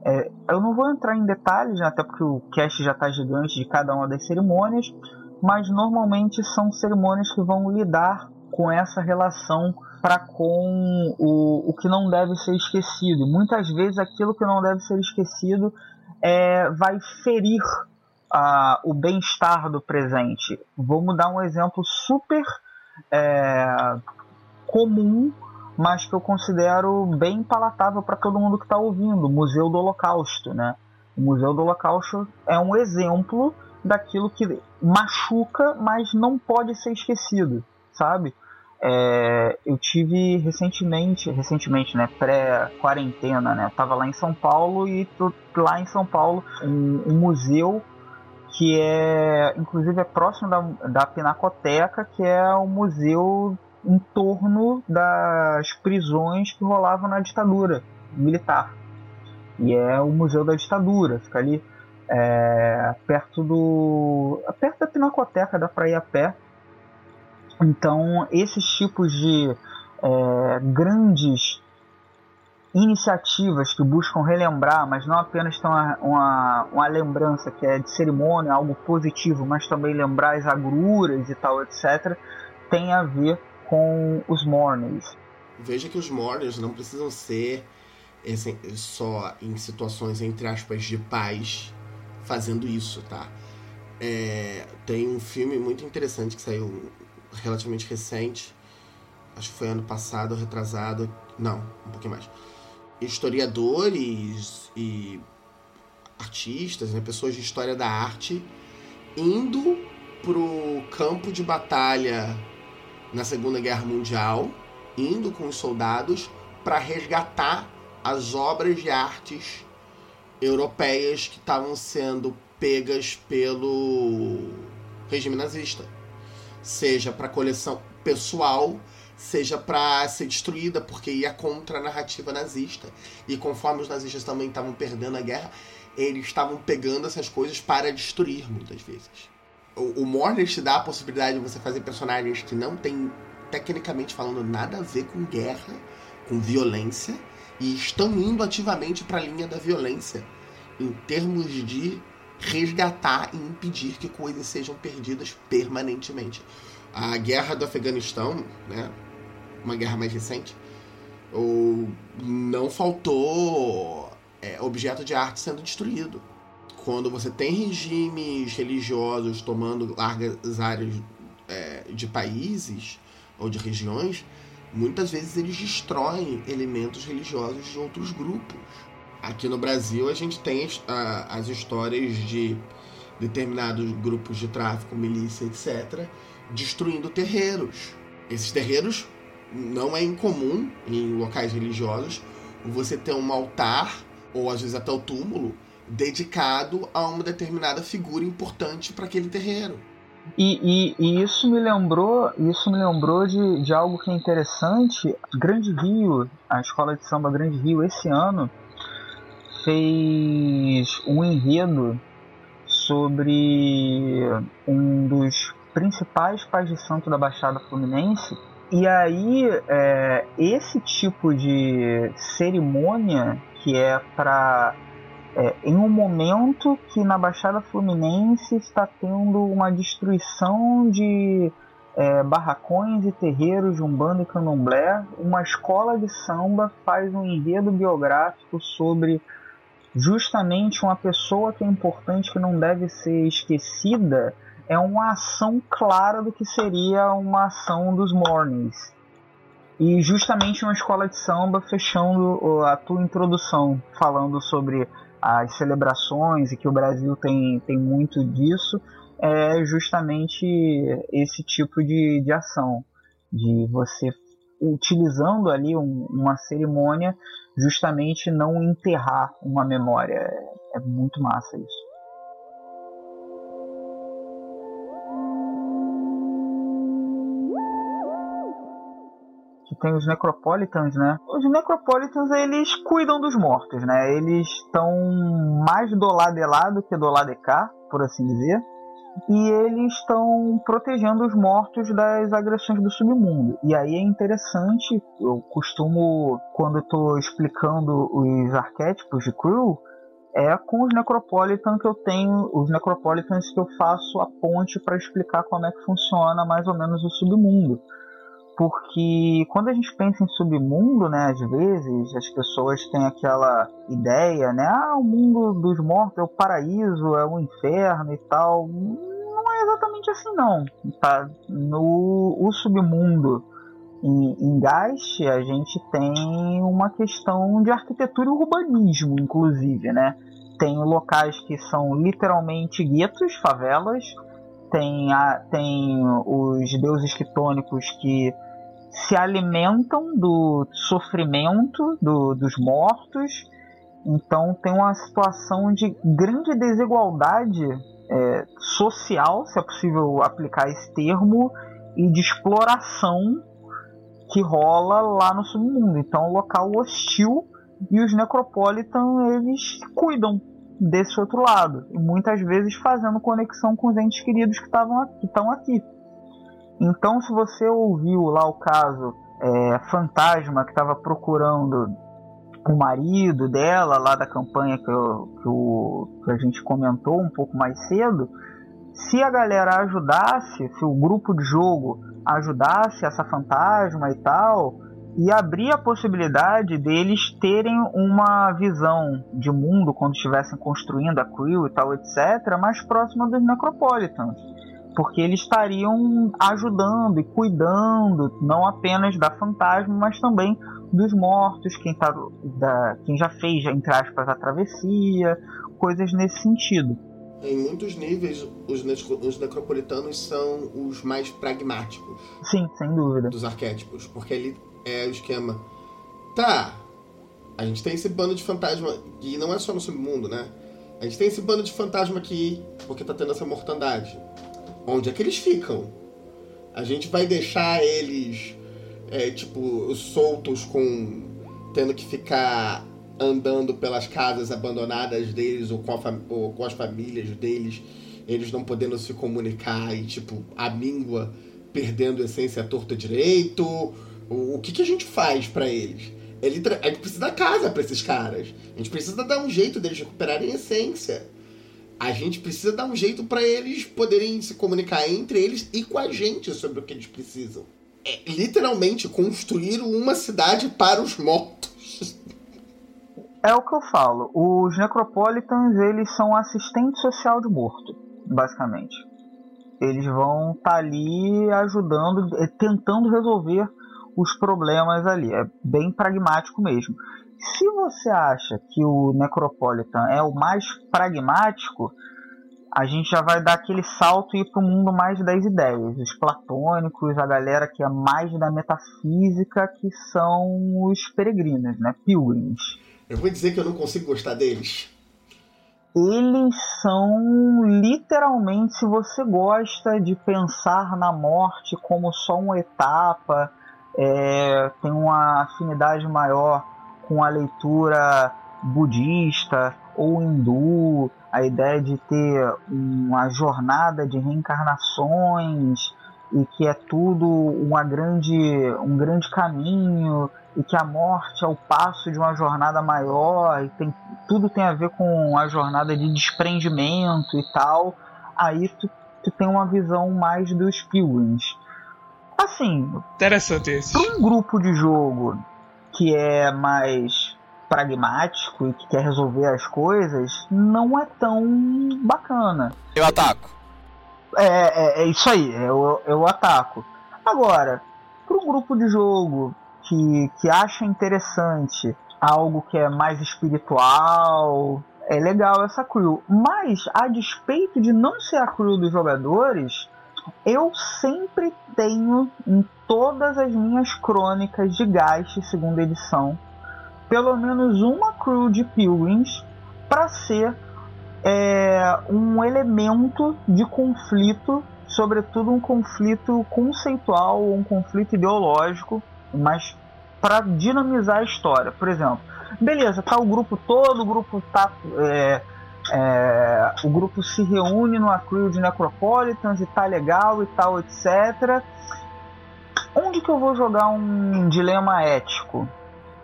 É, eu não vou entrar em detalhes, né, até porque o cast já está gigante de cada uma das cerimônias, mas normalmente são cerimônias que vão lidar com essa relação para com o, o que não deve ser esquecido. Muitas vezes aquilo que não deve ser esquecido é, vai ferir uh, o bem-estar do presente. Vamos dar um exemplo super é, comum, mas que eu considero bem palatável para todo mundo que está ouvindo: o Museu do Holocausto. Né? O Museu do Holocausto é um exemplo daquilo que machuca, mas não pode ser esquecido, sabe? É, eu tive recentemente, recentemente, né, pré-quarentena, né, tava lá em São Paulo e tô lá em São Paulo um, um, museu que é, inclusive é próximo da, da Pinacoteca, que é um museu em torno das prisões que rolavam na ditadura militar. E é o Museu da Ditadura, fica ali é, perto do. perto da Pinacoteca, dá pra ir a pé. Então, esses tipos de é, grandes iniciativas que buscam relembrar, mas não apenas tão uma, uma, uma, lembrança que é de cerimônia, algo positivo, mas também lembrar as agruras e tal, etc., tem a ver com os mourners. Veja que os mourners não precisam ser esse, só em situações, entre aspas, de paz fazendo isso, tá? É, tem um filme muito interessante que saiu relativamente recente, acho que foi ano passado, retrasado, não, um pouquinho mais. Historiadores e artistas, né, pessoas de história da arte, indo pro campo de batalha na Segunda Guerra Mundial, indo com os soldados para resgatar as obras de artes europeias que estavam sendo pegas pelo regime nazista, seja para coleção pessoal, seja para ser destruída, porque ia contra a narrativa nazista. E conforme os nazistas também estavam perdendo a guerra, eles estavam pegando essas coisas para destruir muitas vezes. O, o te dá a possibilidade de você fazer personagens que não têm, tecnicamente falando, nada a ver com guerra, com violência, e estão indo ativamente para a linha da violência, em termos de resgatar e impedir que coisas sejam perdidas permanentemente. A guerra do Afeganistão, né, uma guerra mais recente, não faltou é, objeto de arte sendo destruído. Quando você tem regimes religiosos tomando largas áreas é, de países ou de regiões, muitas vezes eles destroem elementos religiosos de outros grupos. Aqui no Brasil a gente tem a, as histórias de determinados grupos de tráfico, milícia, etc., destruindo terreiros. Esses terreiros não é incomum em locais religiosos você ter um altar ou às vezes até o túmulo dedicado a uma determinada figura importante para aquele terreiro. E, e, e, isso me lembrou, isso me lembrou de, de algo que é interessante. Grande Rio, a escola de samba Grande Rio, esse ano fez um enredo sobre um dos principais pais de santo da Baixada Fluminense. E aí, é, esse tipo de cerimônia que é para é, em um momento que na Baixada Fluminense está tendo uma destruição de é, barracões e terreiros de Umbanda e Candomblé, uma escola de samba faz um enredo biográfico sobre justamente uma pessoa que é importante que não deve ser esquecida é uma ação clara do que seria uma ação dos Mornings. E justamente uma escola de samba fechando a tua introdução, falando sobre as celebrações e que o Brasil tem, tem muito disso, é justamente esse tipo de, de ação, de você utilizando ali um, uma cerimônia justamente não enterrar uma memória. É, é muito massa isso. Tem os Necropolitans, né? Os Necropolitans, eles cuidam dos mortos, né? Eles estão mais do lado de lá do que do lado de cá, por assim dizer. E eles estão protegendo os mortos das agressões do submundo. E aí é interessante, eu costumo, quando estou explicando os arquétipos de Crew, é com os Necropolitans que eu tenho, os Necropolitans que eu faço a ponte para explicar como é que funciona mais ou menos o submundo porque quando a gente pensa em submundo, né, às vezes as pessoas têm aquela ideia, né, ah, o mundo dos mortos é o paraíso, é o inferno e tal. Não é exatamente assim não, tá? No o submundo em, em a gente tem uma questão de arquitetura e urbanismo, inclusive, né? Tem locais que são literalmente guetos, favelas, tem, a, tem os deuses quitônicos que se alimentam do sofrimento do, dos mortos. Então tem uma situação de grande desigualdade é, social, se é possível aplicar esse termo, e de exploração que rola lá no submundo. Então é um local hostil e os Necropolitan eles cuidam desse outro lado. E muitas vezes fazendo conexão com os entes queridos que estão aqui. Então, se você ouviu lá o caso é, Fantasma, que estava procurando o marido dela, lá da campanha que, eu, que, o, que a gente comentou um pouco mais cedo, se a galera ajudasse, se o grupo de jogo ajudasse essa fantasma e tal, e abrir a possibilidade deles terem uma visão de mundo quando estivessem construindo a Crew e tal, etc., mais próxima dos Necropolitans. Porque eles estariam ajudando e cuidando não apenas da fantasma, mas também dos mortos, quem, tá, da, quem já fez, entre aspas, a travessia, coisas nesse sentido. Em muitos níveis, os, os necropolitanos são os mais pragmáticos. Sim, sem dúvida. Dos arquétipos. Porque ele é o esquema. Tá, A gente tem esse bando de fantasma, e não é só no submundo, né? A gente tem esse bando de fantasma aqui, porque tá tendo essa mortandade. Onde é que eles ficam? A gente vai deixar eles, é, tipo, soltos com. tendo que ficar andando pelas casas abandonadas deles ou com, ou com as famílias deles, eles não podendo se comunicar e, tipo, a míngua perdendo a essência torta direito. O, que, que a gente faz para eles? Ele, a gente precisa dar casa para esses caras. A gente precisa dar um jeito deles recuperarem a essência. A gente precisa dar um jeito para eles poderem se comunicar entre eles e com a gente sobre o que eles precisam. É literalmente construir uma cidade para os mortos. É o que eu falo. Os Necropolitans, eles são assistente social de morto, basicamente. Eles vão estar tá ali ajudando, eh, tentando resolver os problemas ali. É bem pragmático mesmo. Se você acha que o Necropolitan é o mais pragmático, a gente já vai dar aquele salto e ir para o mundo mais das ideias. Os platônicos, a galera que é mais da metafísica, que são os peregrinos, né? Pilgrims. Eu vou dizer que eu não consigo gostar deles. Eles são literalmente, se você gosta de pensar na morte como só uma etapa, é, tem uma afinidade maior com a leitura budista ou hindu, a ideia de ter uma jornada de reencarnações e que é tudo uma grande, um grande caminho e que a morte é o passo de uma jornada maior e tem, tudo tem a ver com a jornada de desprendimento e tal, aí tu, tu tem uma visão mais dos pilgrims. Assim, interessante esse. Para um grupo de jogo que é mais pragmático e que quer resolver as coisas, não é tão bacana. Eu ataco. É, é, é isso aí, eu, eu ataco. Agora, para um grupo de jogo que, que acha interessante algo que é mais espiritual, é legal essa crew. Mas, a despeito de não ser a crew dos jogadores, eu sempre tenho em todas as minhas crônicas de Geist segunda edição pelo menos uma crew de Pilgrims para ser é, um elemento de conflito, sobretudo um conflito conceitual, um conflito ideológico mas para dinamizar a história. Por exemplo, beleza, tá o grupo todo, o grupo tá. É, é, o grupo se reúne no crew de Necropolitans e tá legal e tal, etc. Onde que eu vou jogar um dilema ético?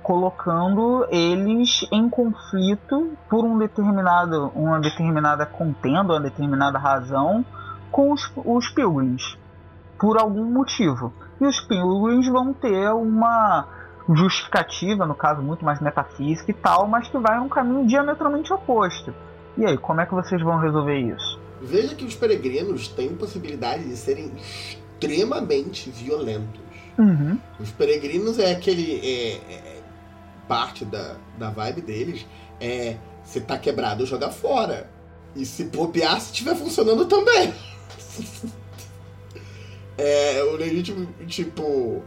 Colocando eles em conflito por um determinado, uma determinada contenda, uma determinada razão com os, os Pilgrims, por algum motivo e os Pilgrims vão ter uma justificativa, no caso muito mais metafísica e tal, mas que vai num caminho diametralmente oposto. E aí, como é que vocês vão resolver isso? Veja que os peregrinos têm possibilidade de serem extremamente violentos. Uhum. Os peregrinos é aquele. É, é, parte da, da vibe deles é se tá quebrado, joga fora. E se bobear, se estiver funcionando também. [laughs] É, o legítimo, tipo.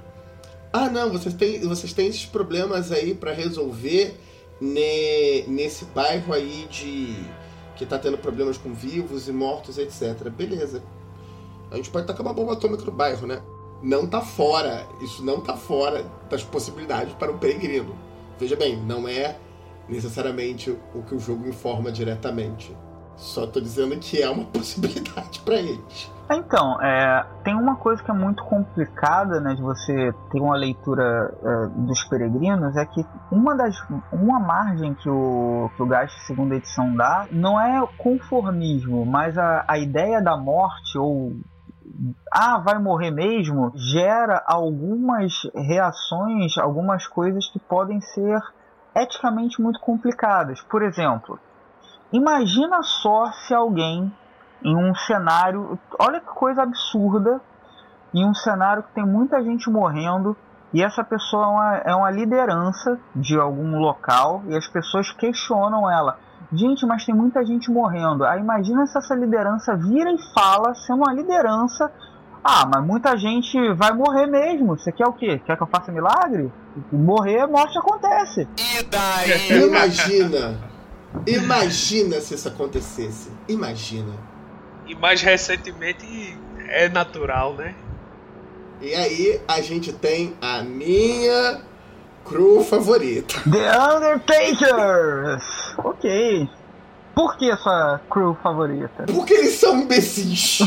Ah, não, vocês têm, vocês têm esses problemas aí para resolver ne, nesse bairro aí de. Que tá tendo problemas com vivos e mortos, etc. Beleza. A gente pode tacar uma bomba atômica no bairro, né? Não tá fora. Isso não tá fora das possibilidades para um peregrino. Veja bem, não é necessariamente o que o jogo informa diretamente. Só tô dizendo que é uma [laughs] possibilidade para eles. Então, é, tem uma coisa que é muito complicada, né, de você ter uma leitura é, dos peregrinos, é que uma das uma margem que o que o Gast segunda edição dá não é conformismo, mas a, a ideia da morte ou ah, vai morrer mesmo, gera algumas reações, algumas coisas que podem ser eticamente muito complicadas. Por exemplo, imagina só se alguém em um cenário. Olha que coisa absurda! Em um cenário que tem muita gente morrendo e essa pessoa é uma, é uma liderança de algum local e as pessoas questionam ela. Gente, mas tem muita gente morrendo. Aí imagina se essa liderança vira e fala, sendo uma liderança, Ah, mas muita gente vai morrer mesmo. Você quer o quê? Quer que eu faça milagre? Morrer, morte acontece. E daí? Imagina. Imagina se isso acontecesse. Imagina. E mais recentemente é natural, né? E aí a gente tem a minha crew favorita. The Undertakers! Ok. Por que a sua crew favorita? Porque eles são imbecis.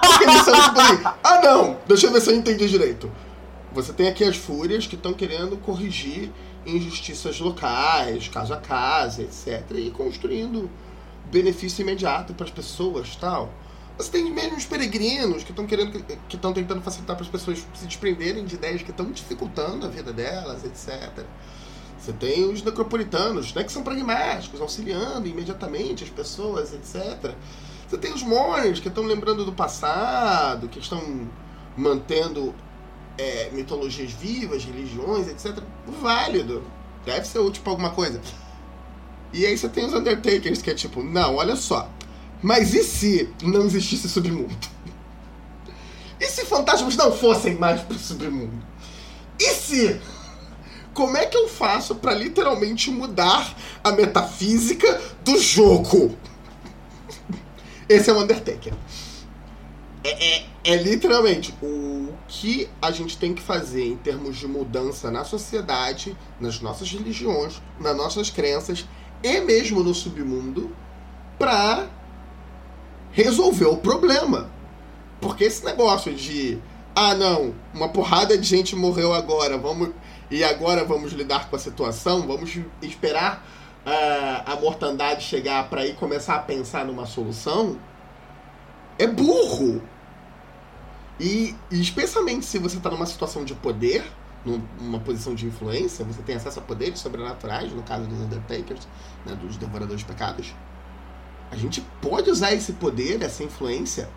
Porque eles são tipo assim, ah não, deixa eu ver se eu entendi direito. Você tem aqui as fúrias que estão querendo corrigir injustiças locais, caso a caso, etc. E construindo benefício imediato para as pessoas tal. Você tem mesmo os peregrinos que estão querendo, que estão tentando facilitar para as pessoas se desprenderem de ideias que estão dificultando a vida delas, etc. Você tem os necropolitanos, né, que são pragmáticos, auxiliando imediatamente as pessoas, etc. Você tem os mourners que estão lembrando do passado, que estão mantendo é, mitologias vivas, religiões, etc. Válido. Deve ser útil para alguma coisa. E aí você tem os Undertakers, que é tipo, não, olha só. Mas e se não existisse submundo? E se fantasmas não fossem mais pro submundo? E se? Como é que eu faço para literalmente mudar a metafísica do jogo? Esse é o Undertaker. É, é, é, literalmente o que a gente tem que fazer em termos de mudança na sociedade, nas nossas religiões, nas nossas crenças e mesmo no submundo para resolver o problema. Porque esse negócio de ah não, uma porrada de gente morreu agora, vamos e agora vamos lidar com a situação, vamos esperar uh, a mortandade chegar para aí começar a pensar numa solução, é burro. E, e especialmente se você está numa situação de poder, numa posição de influência, você tem acesso a poderes sobrenaturais, no caso dos Undertakers, né, dos Devoradores de Pecados. A gente pode usar esse poder, essa influência,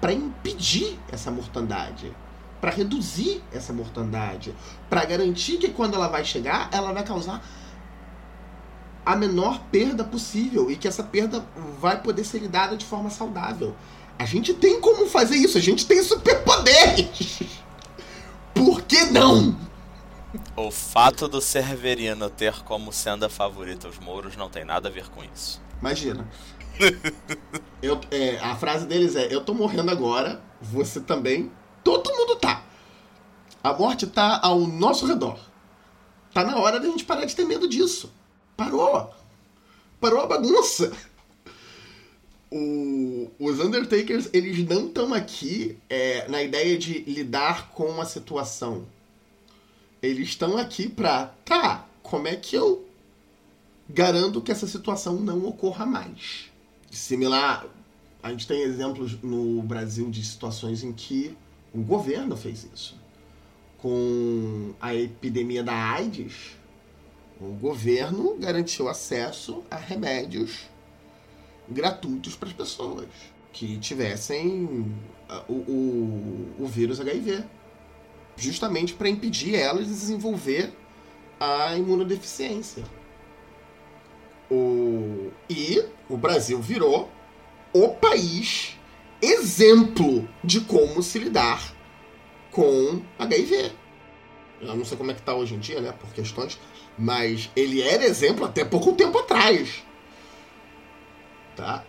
para impedir essa mortandade, para reduzir essa mortandade, para garantir que quando ela vai chegar, ela vai causar a menor perda possível e que essa perda vai poder ser lidada de forma saudável. A gente tem como fazer isso, a gente tem superpoderes. Por que não? O fato do Severino ter como senda favorita os mouros não tem nada a ver com isso. Imagina. eu, é, a frase deles é: Eu tô morrendo agora, você também. Todo mundo tá. A morte tá ao nosso redor. Tá na hora da gente parar de ter medo disso. Parou. Parou a bagunça. O, os Undertakers, eles não estão aqui é, na ideia de lidar com a situação. Eles estão aqui pra, tá, como é que eu garanto que essa situação não ocorra mais? Similar, a gente tem exemplos no Brasil de situações em que o governo fez isso. Com a epidemia da AIDS, o governo garantiu acesso a remédios gratuitos para as pessoas que tivessem ah, o, o, o vírus HIV. Justamente para impedir elas de desenvolver a imunodeficiência. O... E o Brasil virou o país exemplo de como se lidar com HIV. Eu não sei como é que tá hoje em dia, né, por questões, mas ele era exemplo até pouco tempo atrás. Tá?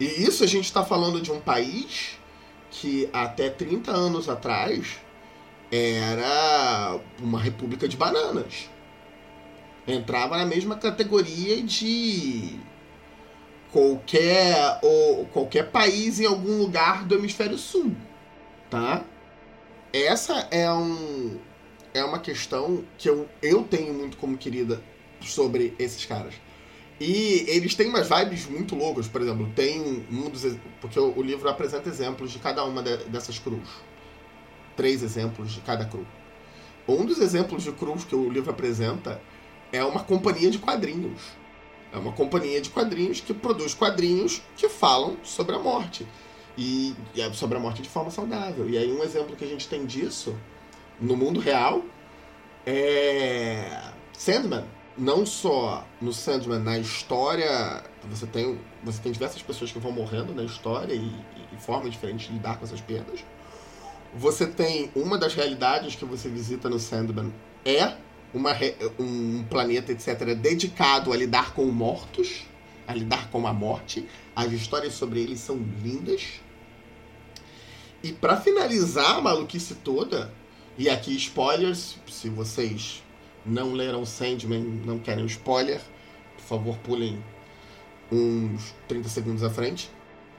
E isso a gente está falando de um país que até 30 anos atrás era uma república de bananas entrava na mesma categoria de qualquer ou qualquer país em algum lugar do hemisfério sul, tá? Essa é um é uma questão que eu, eu tenho muito como querida sobre esses caras. E eles têm umas vibes muito loucas, por exemplo, tem um dos porque o, livro apresenta exemplos de cada uma de, dessas cruz. Três exemplos de cada cruz. Um dos exemplos de cruz que o livro apresenta é uma companhia de quadrinhos. É uma companhia de quadrinhos que produz quadrinhos que falam sobre a morte. E, e é sobre a morte de forma saudável. E aí um exemplo que a gente tem disso no mundo real é Sandman. Não só no Sandman, na história, você tem, você tem diversas pessoas que vão morrendo na história e, e formas diferentes de lidar com essas perdas. Você tem uma das realidades que você visita no Sandman é uma, um planeta, etc., dedicado a lidar com mortos, a lidar com a morte. As histórias sobre eles são lindas. E para finalizar a maluquice toda, e aqui spoilers, se vocês não leram Sandman, não querem spoiler, por favor pulem uns 30 segundos à frente.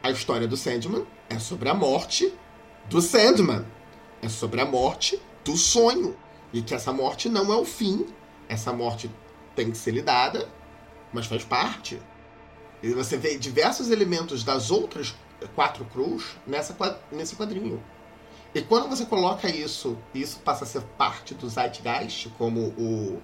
A história do Sandman é sobre a morte do Sandman. É sobre a morte do sonho. E que essa morte não é o fim. Essa morte tem que ser lidada, mas faz parte. E você vê diversos elementos das outras quatro cruz nessa, nesse quadrinho. E quando você coloca isso, isso passa a ser parte do Zeitgeist, como o,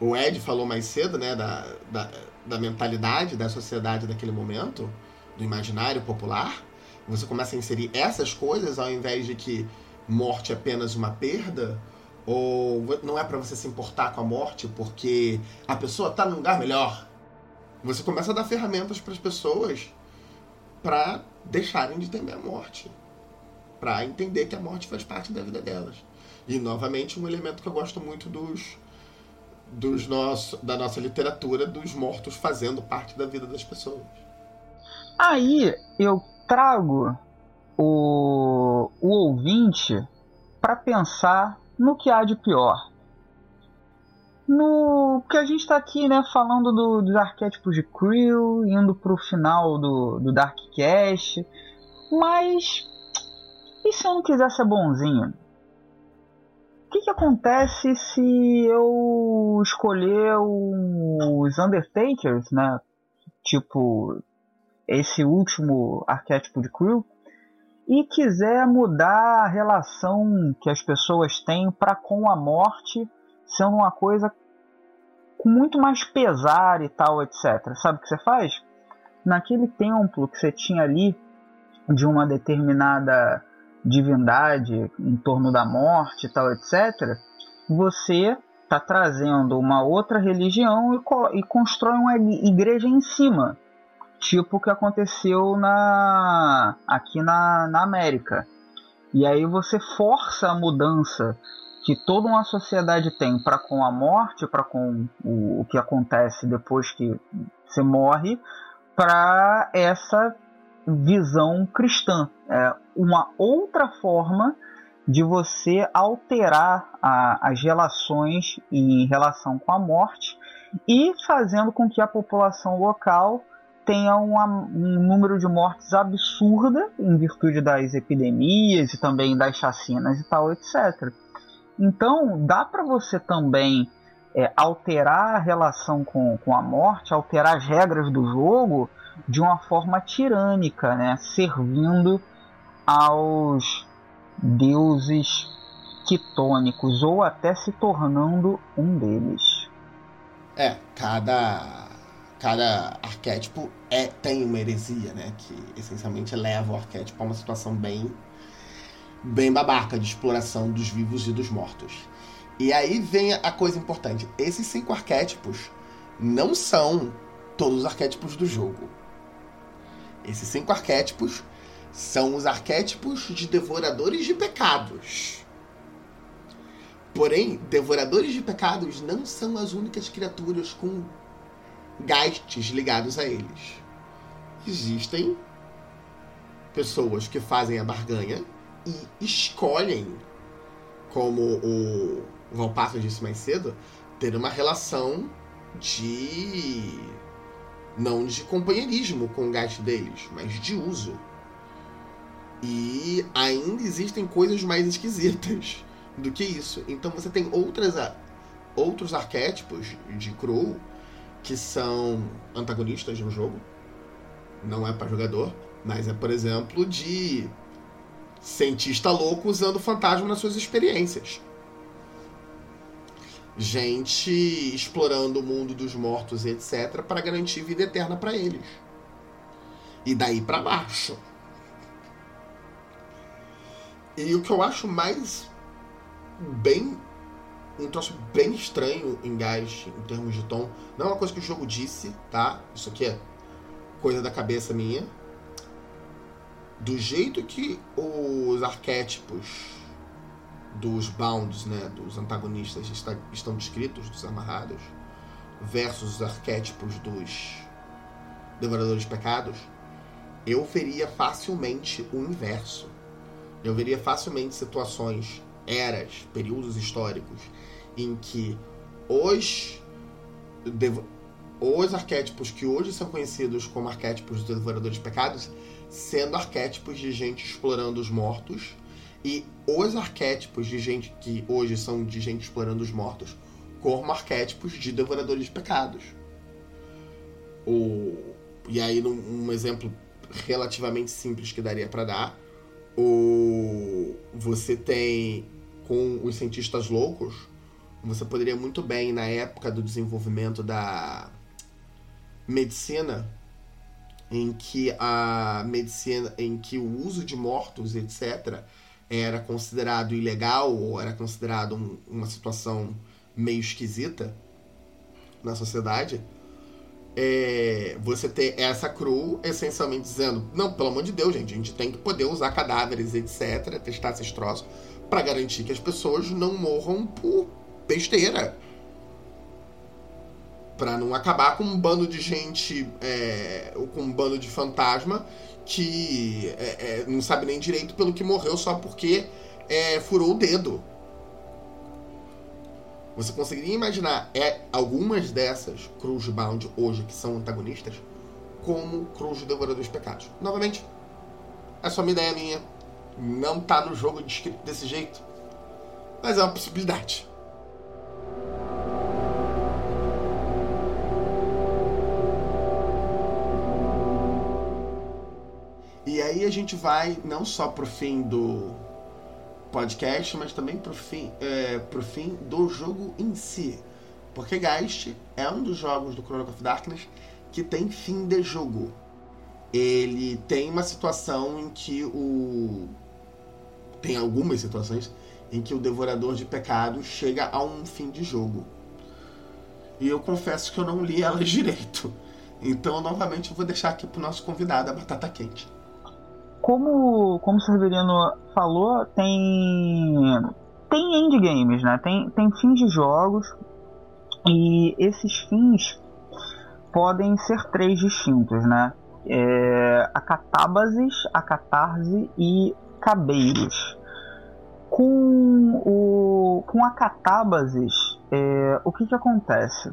o Ed falou mais cedo, né, da, da, da mentalidade da sociedade daquele momento, do imaginário popular, você começa a inserir essas coisas ao invés de que morte é apenas uma perda, ou não é para você se importar com a morte porque a pessoa está num lugar melhor. Você começa a dar ferramentas para as pessoas para deixarem de temer a morte, para entender que a morte faz parte da vida delas. E novamente um elemento que eu gosto muito dos dos nosso, da nossa literatura dos mortos fazendo parte da vida das pessoas. Aí eu trago o, o ouvinte para pensar no que há de pior. No que a gente está aqui, né, falando do, dos arquétipos de Creel, indo para o final do, do Darkcast, mas e se eu não quiser ser bonzinho? O que, que acontece se eu escolher os Undertakers, né? Tipo, esse último arquétipo de Crew, e quiser mudar a relação que as pessoas têm para com a morte, sendo uma coisa com muito mais pesar e tal, etc. Sabe o que você faz? Naquele templo que você tinha ali de uma determinada divindade em torno da morte e tal, etc., você está trazendo uma outra religião e, e, constrói uma igreja em cima, tipo o que aconteceu na aqui na, na América. E aí você força a mudança que toda uma sociedade tem para com a morte, para com o, o que acontece depois que você morre, para essa visão cristã. É uma outra forma de você alterar a, as relações em relação com a morte e fazendo com que a população local tenha uma, um número de mortes absurda em virtude das epidemias e também das chacinas e tal, etc. Então, dá para você também é, alterar a relação com, com a morte, alterar as regras do jogo de uma forma tirânica, né? servindo aos deuses quitônicos ou até se tornando um deles. É, cada cada arquétipo é tem uma heresia, né, que essencialmente leva o arquétipo a uma situação bem bem babaca de exploração dos vivos e dos mortos. E aí vem a coisa importante. Esses cinco arquétipos não são todos os arquétipos do jogo. Esses cinco arquétipos são os arquétipos de devoradores de pecados. Porém, devoradores de pecados não são as únicas criaturas com gastes ligados a eles. Existem pessoas que fazem a barganha e escolhem, como o Valpasso disse mais cedo, ter uma relação de não de companheirismo com o gasto deles, mas de uso. E ainda existem coisas mais esquisitas do que isso. Então você tem outras, outros arquétipos de Crow que são antagonistas no jogo. Não é para jogador, mas é, por exemplo, de cientista louco usando fantasma nas suas experiências gente explorando o mundo dos mortos, etc, para garantir vida eterna para eles. E daí para baixo. E o que eu acho mais bem um troço bem estranho em gás em termos de tom, não é uma coisa que o jogo disse, tá? Isso aqui é coisa da cabeça minha. do jeito que os arquétipos dos bounds, né, dos antagonistas está, estão descritos, dos amarrados, versus os arquétipos dos devoradores de pecados, eu veria facilmente o inverso. Eu veria facilmente situações, eras, períodos históricos em que os os arquétipos que hoje são conhecidos como arquétipos dos devoradores de pecados, sendo arquétipos de gente explorando os mortos, e os arquétipos de gente que hoje são de gente explorando os mortos, como arquétipos de devoradores de pecados. O, e aí, um exemplo relativamente simples que daria para dar, o, você tem com os cientistas loucos, você poderia muito bem, na época do desenvolvimento da medicina, em que a medicina, em que o uso de mortos, etc., era considerado ilegal ou era considerado um, uma situação meio esquisita na sociedade, é, você ter essa crew essencialmente dizendo: não, pelo amor de Deus, gente, a gente tem que poder usar cadáveres, etc., testar esses troços, para garantir que as pessoas não morram por besteira para não acabar com um bando de gente, é, ou com um bando de fantasma que é, é, não sabe nem direito pelo que morreu só porque é, furou o dedo. Você conseguiria imaginar é, algumas dessas Cruz Bound hoje que são antagonistas como Cruz Devorador dos Pecados? Novamente, é só uma ideia minha. Não tá no jogo descrito desse jeito. Mas é uma possibilidade. E aí a gente vai não só pro fim do podcast, mas também pro fim, é, pro fim do jogo em si. Porque Geist é um dos jogos do Chrono of Darkness que tem fim de jogo. Ele tem uma situação em que o. Tem algumas situações em que o Devorador de Pecados chega a um fim de jogo. E eu confesso que eu não li elas [laughs] direito. Então, novamente, eu vou deixar aqui pro nosso convidado a batata quente como, como o Cerverino falou, tem tem endgames, né? Tem, tem fins de jogos e esses fins podem ser três distintos, né? É, a catábases, a catarse e cabeiros. Com, o, com a catábases, é, o que, que acontece?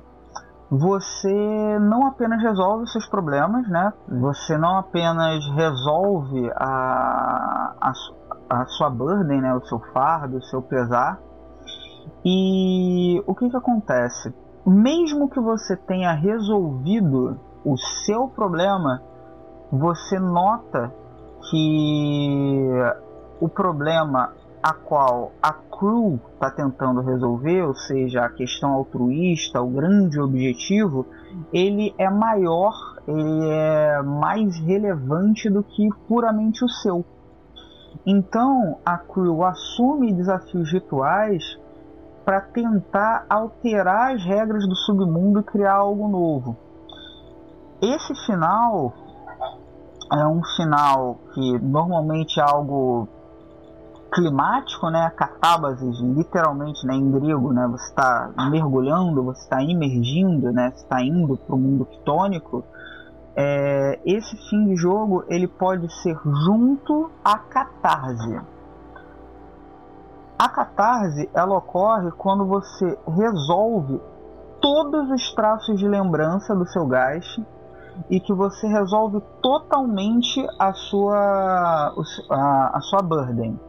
Você não apenas resolve seus problemas, né? Você não apenas resolve a, a, a sua burden, né? O seu fardo, o seu pesar. E o que que acontece? Mesmo que você tenha resolvido o seu problema, você nota que o problema a qual a crew está tentando resolver, ou seja, a questão altruísta, o grande objetivo, ele é maior, ele é mais relevante do que puramente o seu. Então a crew assume desafios rituais para tentar alterar as regras do submundo e criar algo novo. Esse final é um final que normalmente é algo climático, né? Catábasis, literalmente, né, em grego, né? Você está mergulhando, você está imergindo, né? Você está indo para o mundo quitônico. É, esse fim de jogo ele pode ser junto à catarse. A catarse ela ocorre quando você resolve todos os traços de lembrança do seu gás e que você resolve totalmente a sua a, a sua burden.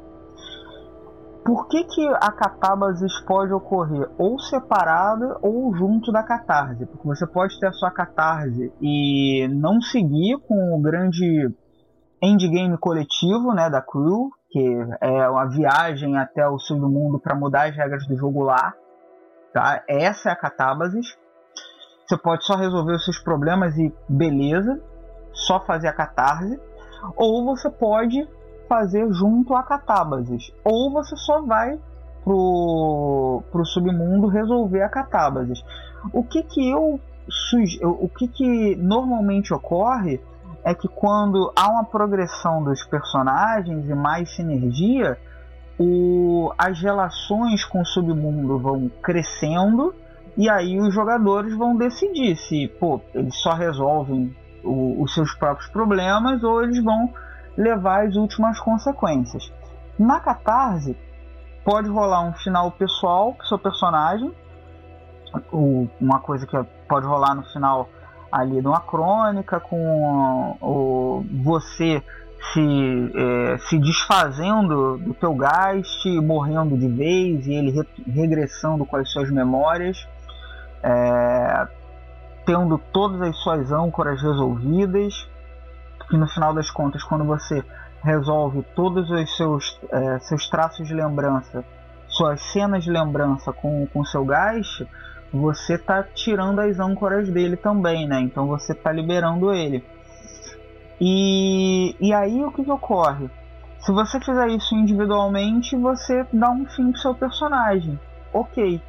Por que, que a catábasis pode ocorrer ou separada ou junto da catarse? Porque você pode ter a sua catarse e não seguir com o grande endgame coletivo né, da crew, que é uma viagem até o submundo para mudar as regras do jogo lá. Tá? Essa é a catábasis. Você pode só resolver os seus problemas e beleza, só fazer a catarse. Ou você pode fazer junto a catábases. Ou você só vai pro, pro submundo resolver a catábases. O que que eu o que que normalmente ocorre é que quando há uma progressão dos personagens e mais sinergia, o, as relações com o submundo vão crescendo e aí os jogadores vão decidir se pô, eles só resolvem o, os seus próprios problemas ou eles vão levar as últimas consequências. Na Catarse, pode rolar um final pessoal com seu personagem, uma coisa que pode rolar no final ali de uma crônica com o, você se, é, se desfazendo do teu Geist, morrendo de vez e ele re, regressando com as suas memórias, é, tendo todas as suas âncoras resolvidas, que no final das contas, quando você resolve todos os seus, é, seus traços de lembrança, suas cenas de lembrança com o seu Geist, você está tirando as âncoras dele também, né? Então você está liberando ele. E, e aí o que, que ocorre? Se você fizer isso individualmente, você dá um fim pro seu personagem. Ok.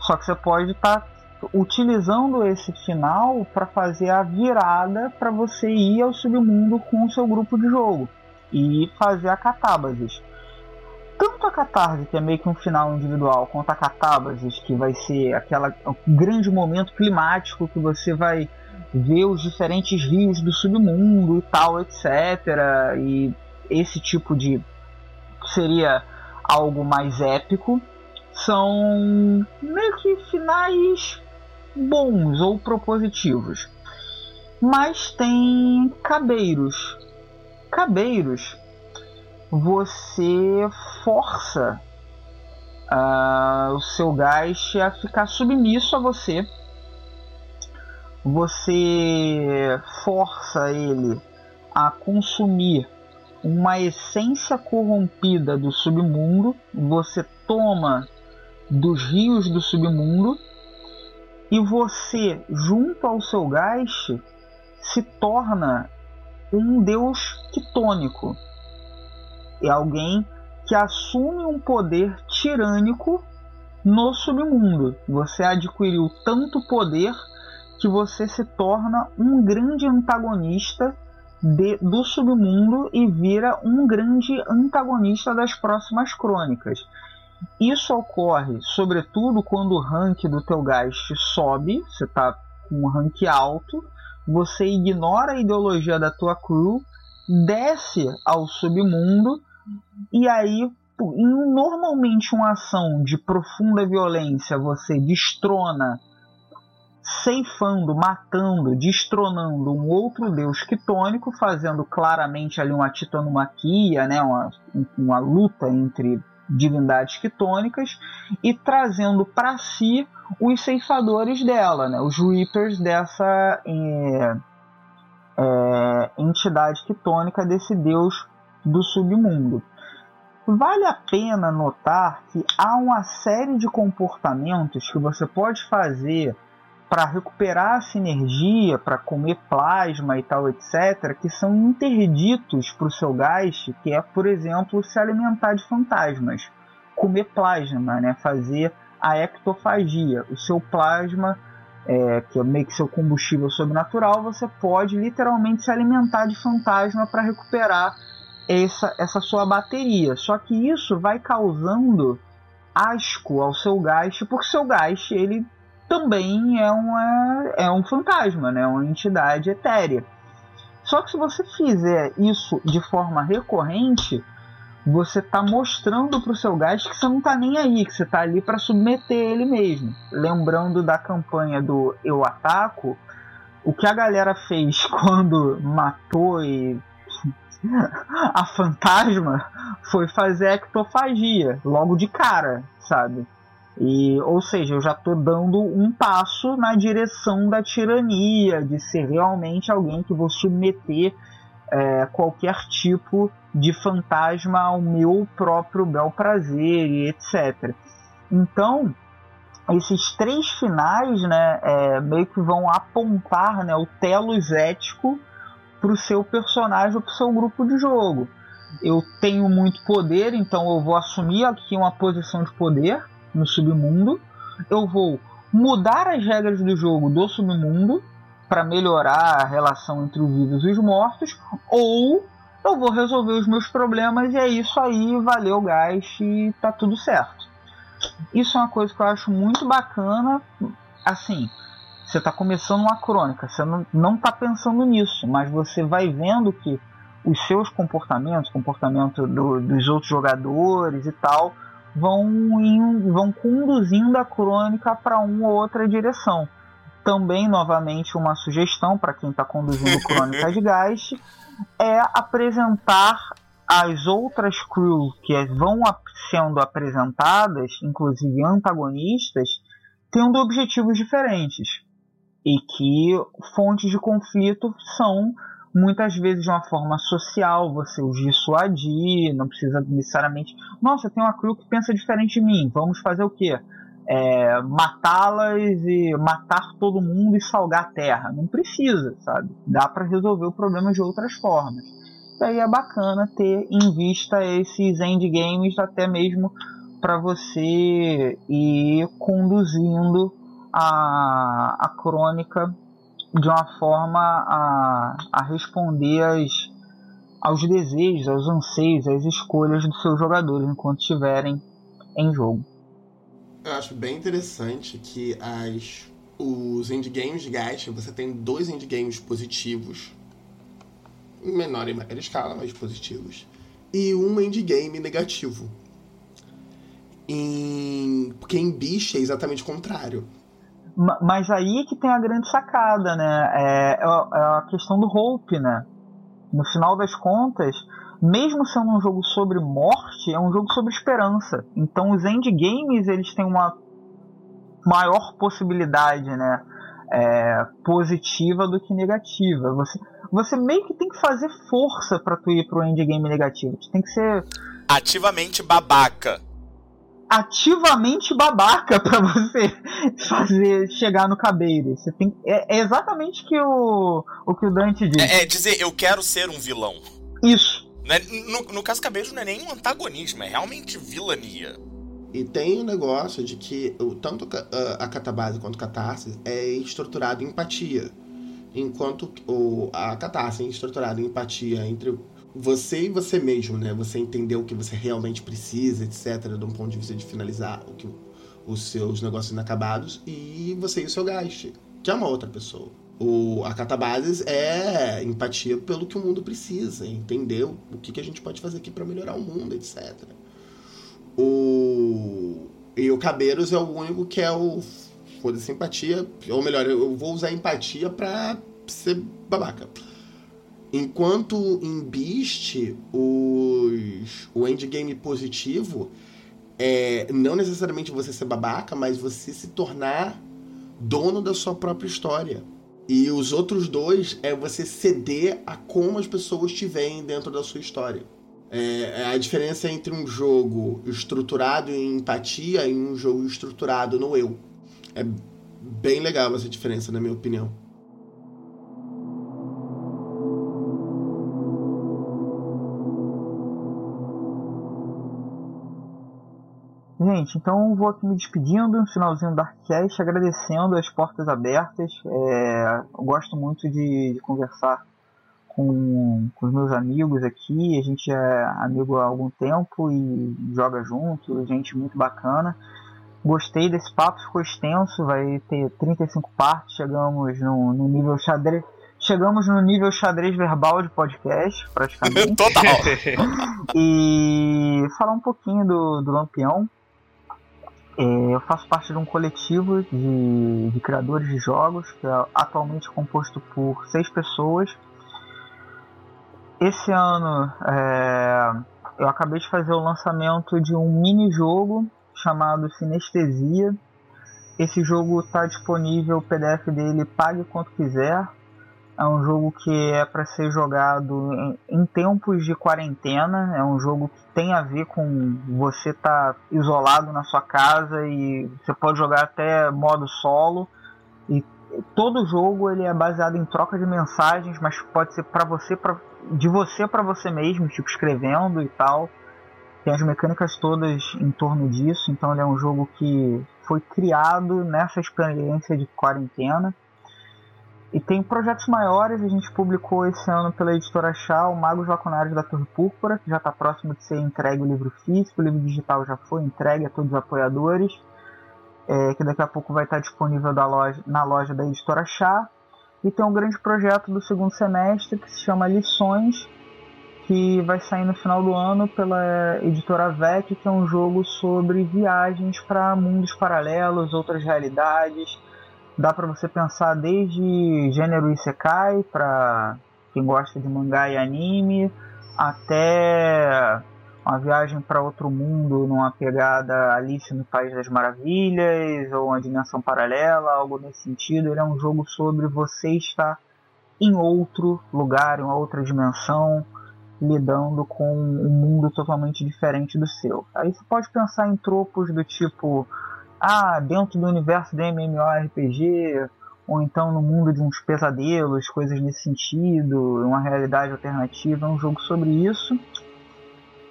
Só que você pode estar tá utilizando esse final para fazer a virada para você ir ao submundo com o seu grupo de jogo e fazer a catábasis tanto a catarse, que é meio que um final individual, quanto a catábasis, que vai ser aquela grande momento climático que você vai ver os diferentes rios do submundo e tal, etc. E esse tipo de seria algo mais épico. São meio que finais bons ou propositivos. Mas tem cabeiros. Cabeiros você força uh, o seu gás a ficar submisso a você. Você força ele a consumir uma essência corrompida do submundo. Você toma dos rios do submundo e você, junto ao seu gás, se torna um deus quitônico é alguém que assume um poder tirânico no submundo. Você adquiriu tanto poder que você se torna um grande antagonista de, do submundo e vira um grande antagonista das próximas crônicas. Isso ocorre, sobretudo, quando o rank do teu Geist sobe, você está com um rank alto, você ignora a ideologia da tua crew, desce ao submundo e aí, normalmente uma ação de profunda violência você destrona, ceifando, matando, destronando um outro deus quitônico, fazendo claramente ali uma titanomaquia, né, uma, uma luta entre divindades quitônicas e trazendo para si os ceifadores dela, né, os Reapers dessa é, é, entidade quitônica desse deus do submundo. Vale a pena notar que há uma série de comportamentos que você pode fazer para recuperar a sinergia, para comer plasma e tal, etc., que são interditos para o seu gás, que é, por exemplo, se alimentar de fantasmas, comer plasma, né? fazer a ectofagia. O seu plasma, é, que é meio que seu combustível sobrenatural, você pode literalmente se alimentar de fantasma para recuperar essa, essa sua bateria. Só que isso vai causando asco ao seu gás, porque seu gás ele também é, uma, é um fantasma, né? uma entidade etérea. Só que se você fizer isso de forma recorrente, você está mostrando para o seu gás que você não está nem aí, que você está ali para submeter ele mesmo. Lembrando da campanha do Eu Ataco, o que a galera fez [laughs] quando matou e [laughs] a fantasma foi fazer ectofagia logo de cara, sabe? E, ou seja, eu já estou dando um passo na direção da tirania, de ser realmente alguém que vou submeter é, qualquer tipo de fantasma ao meu próprio bel prazer e etc. Então, esses três finais, né, é, meio que vão apontar né, o telos ético para o seu personagem ou para o seu grupo de jogo. Eu tenho muito poder, então eu vou assumir aqui uma posição de poder no submundo. Eu vou mudar as regras do jogo do submundo para melhorar a relação entre os vivos e os mortos, ou eu vou resolver os meus problemas e é isso aí, valeu gás e tá tudo certo. Isso é uma coisa que eu acho muito bacana. Assim, você está começando uma crônica, você não, não tá pensando nisso, mas você vai vendo que os seus comportamentos, comportamento do, dos outros jogadores e tal, vão, vão conduzindo a crônica para uma ou outra direção. Também, novamente, uma sugestão para quem está conduzindo [laughs] Crônica de Gás é apresentar as outras crews que vão sendo apresentadas, inclusive antagonistas, tendo objetivos diferentes. E que fontes de conflito são muitas vezes de uma forma social, você os dissuadir, não precisa necessariamente. Nossa, tem uma crew que pensa diferente de mim, vamos fazer o quê? É, matá-las e matar todo mundo e salgar a terra. Não precisa, sabe? Dá para resolver o problema de outras formas. Daí é bacana ter em vista esses endgames até mesmo para você ir conduzindo a, a crônica de uma forma a, a responder aos desejos, aos anseios, às escolhas dos seus jogadores enquanto estiverem em jogo. Eu acho bem interessante que as, os endgames de Gacha, você tem dois endgames positivos, em menor e maior escala, mas positivos, e um endgame negativo. Em... Porque em Bicha é exatamente o contrário mas aí é que tem a grande sacada, né? É, é, é a questão do Hope, né? No final das contas, mesmo sendo um jogo sobre morte, é um jogo sobre esperança. Então os endgames eles têm uma maior possibilidade, né? É, positiva do que negativa. Você, você meio que tem que fazer força para tu ir pro endgame negativo. Tu tem que ser ativamente babaca ativamente babaca [laughs] para você fazer chegar no cabeiro. Você tem é, é, exatamente que o o que o Dante diz. É, é dizer eu quero ser um vilão. Isso. É, no, no caso Cabeiro não é nem um antagonismo, é realmente vilania. E tem o um negócio de que tanto a, a catabase quanto a catarse é estruturado em empatia. Enquanto o, a catarse é estruturada em empatia entre você e você mesmo, né? Você entender o que você realmente precisa, etc., de um ponto de vista de finalizar o que, os seus negócios inacabados, e você e o seu gaste, que é uma outra pessoa. O, a Catabases é empatia pelo que o mundo precisa, entender o, que, que a gente pode fazer aqui para melhorar o mundo, etc. O, e o Cabeiros é o único que é o foda-se empatia, ou melhor, eu vou usar empatia pra ser babaca. Enquanto em Beast, os, o endgame positivo é não necessariamente você ser babaca, mas você se tornar dono da sua própria história. E os outros dois é você ceder a como as pessoas te veem dentro da sua história. É, é a diferença entre um jogo estruturado em empatia e um jogo estruturado no eu. É bem legal essa diferença, na minha opinião. Gente, então vou aqui me despedindo no finalzinho do Darkcast, agradecendo as portas abertas. É, eu gosto muito de, de conversar com, com, os meus amigos aqui. A gente é amigo há algum tempo e joga junto, gente muito bacana. Gostei desse papo, ficou extenso, vai ter 35 partes, chegamos no, no nível xadrez. Chegamos no nível xadrez verbal de podcast, praticamente. [laughs] Total! [laughs] e falar um pouquinho do, do Lampião, eu faço parte de um coletivo de, de criadores de jogos, que é atualmente composto por seis pessoas. Esse ano é, eu acabei de fazer o lançamento de um mini jogo chamado Sinestesia. Esse jogo está disponível, o PDF dele pague quanto quiser. É um jogo que é para ser jogado em, em, tempos de quarentena. É um jogo que tem a ver com você estar tá isolado na sua casa e você pode jogar até modo solo. E todo jogo ele é baseado em troca de mensagens, mas pode ser para você, pra, de você para você mesmo, tipo escrevendo e tal. Tem as mecânicas todas em torno disso. Então ele é um jogo que foi criado nessa experiência de quarentena E tem projetos maiores, a gente publicou esse ano pela editora Chá, o Magos Lacunares da Torre Púrpura, que já está próximo de ser entregue o livro físico, o livro digital já foi entregue a todos os apoiadores, é, que daqui a pouco vai estar disponível loja, na loja da editora Chá. E tem um grande projeto do segundo semestre que se chama Lições, que vai sair no final do ano pela editora VEC, que é um jogo sobre viagens para mundos paralelos, outras realidades dá para você pensar desde gênero isekai para quem gosta de mangá e anime até uma viagem para outro mundo numa pegada Alice no País das Maravilhas ou uma dimensão paralela, algo nesse sentido. Ele é um jogo sobre você estar em outro lugar, em outra dimensão, lidando com um mundo totalmente diferente do seu. Aí você pode pensar em tropos do tipo ah, dentro do universo do MMORPG, ou então no mundo de uns pesadelos, coisas nesse sentido, uma realidade alternativa, um jogo sobre isso.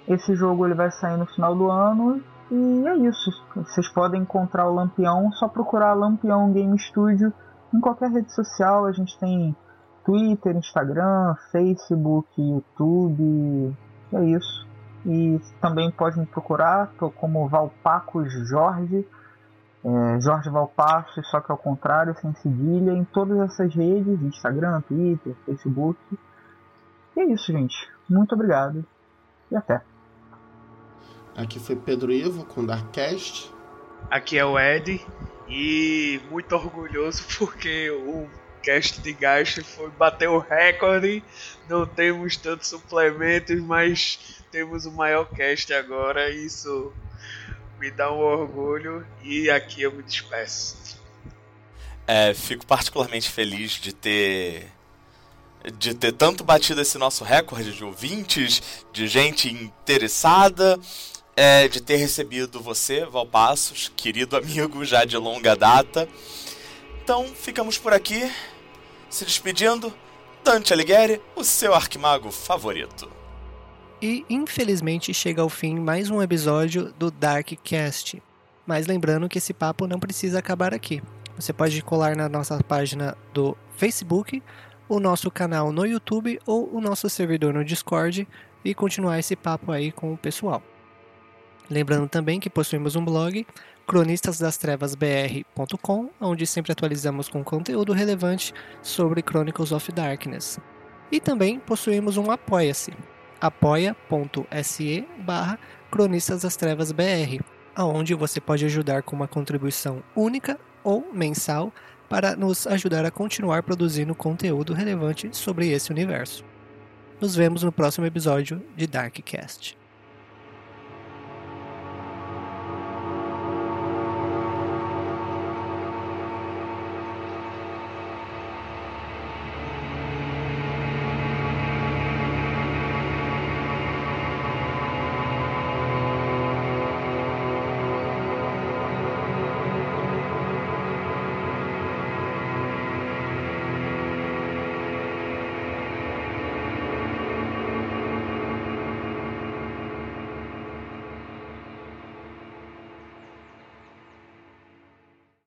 Esse jogo ele vai sair no final do ano e é isso. Vocês podem encontrar o Lampião, só procurar Lampião Game Studio em qualquer rede social. A gente tem Twitter, Instagram, Facebook, YouTube. É isso. E também pode me procurar, tô como Valpacos Jorge é, Jorge Valpasso, só que ao contrário, sem cedilha, em todas essas redes, Instagram, Twitter, Facebook. E é isso, gente. Muito obrigado e até. Aqui foi Pedro Ivo com Darkcast. Aqui é o Ed e muito orgulhoso porque o cast de gasto foi bater o recorde. Não temos tantos suplementos, mas temos o maior cast agora. Isso me dá um orgulho e aqui eu me despeço. É, fico particularmente feliz de ter de ter tanto batido esse nosso recorde de ouvintes, de gente interessada, é, de ter recebido você, Valpassos, querido amigo já de longa data. Então, ficamos por aqui, se despedindo. Dante Alighieri, o seu arquimago favorito. E infelizmente chega ao fim mais um episódio do Darkcast. Mas lembrando que esse papo não precisa acabar aqui. Você pode colar na nossa página do Facebook, o nosso canal no YouTube ou o nosso servidor no Discord e continuar esse papo aí com o pessoal. Lembrando também que possuímos um blog, cronistasdastrevasbr.com, onde sempre atualizamos com conteúdo relevante sobre Chronicles of Darkness. E também possuímos um Apoia-se, apoia.se barra Cronistas das Trevas BR, aonde você pode ajudar com uma contribuição única ou mensal para nos ajudar a continuar produzindo conteúdo relevante sobre esse universo. Nos vemos no próximo episódio de Darkcast.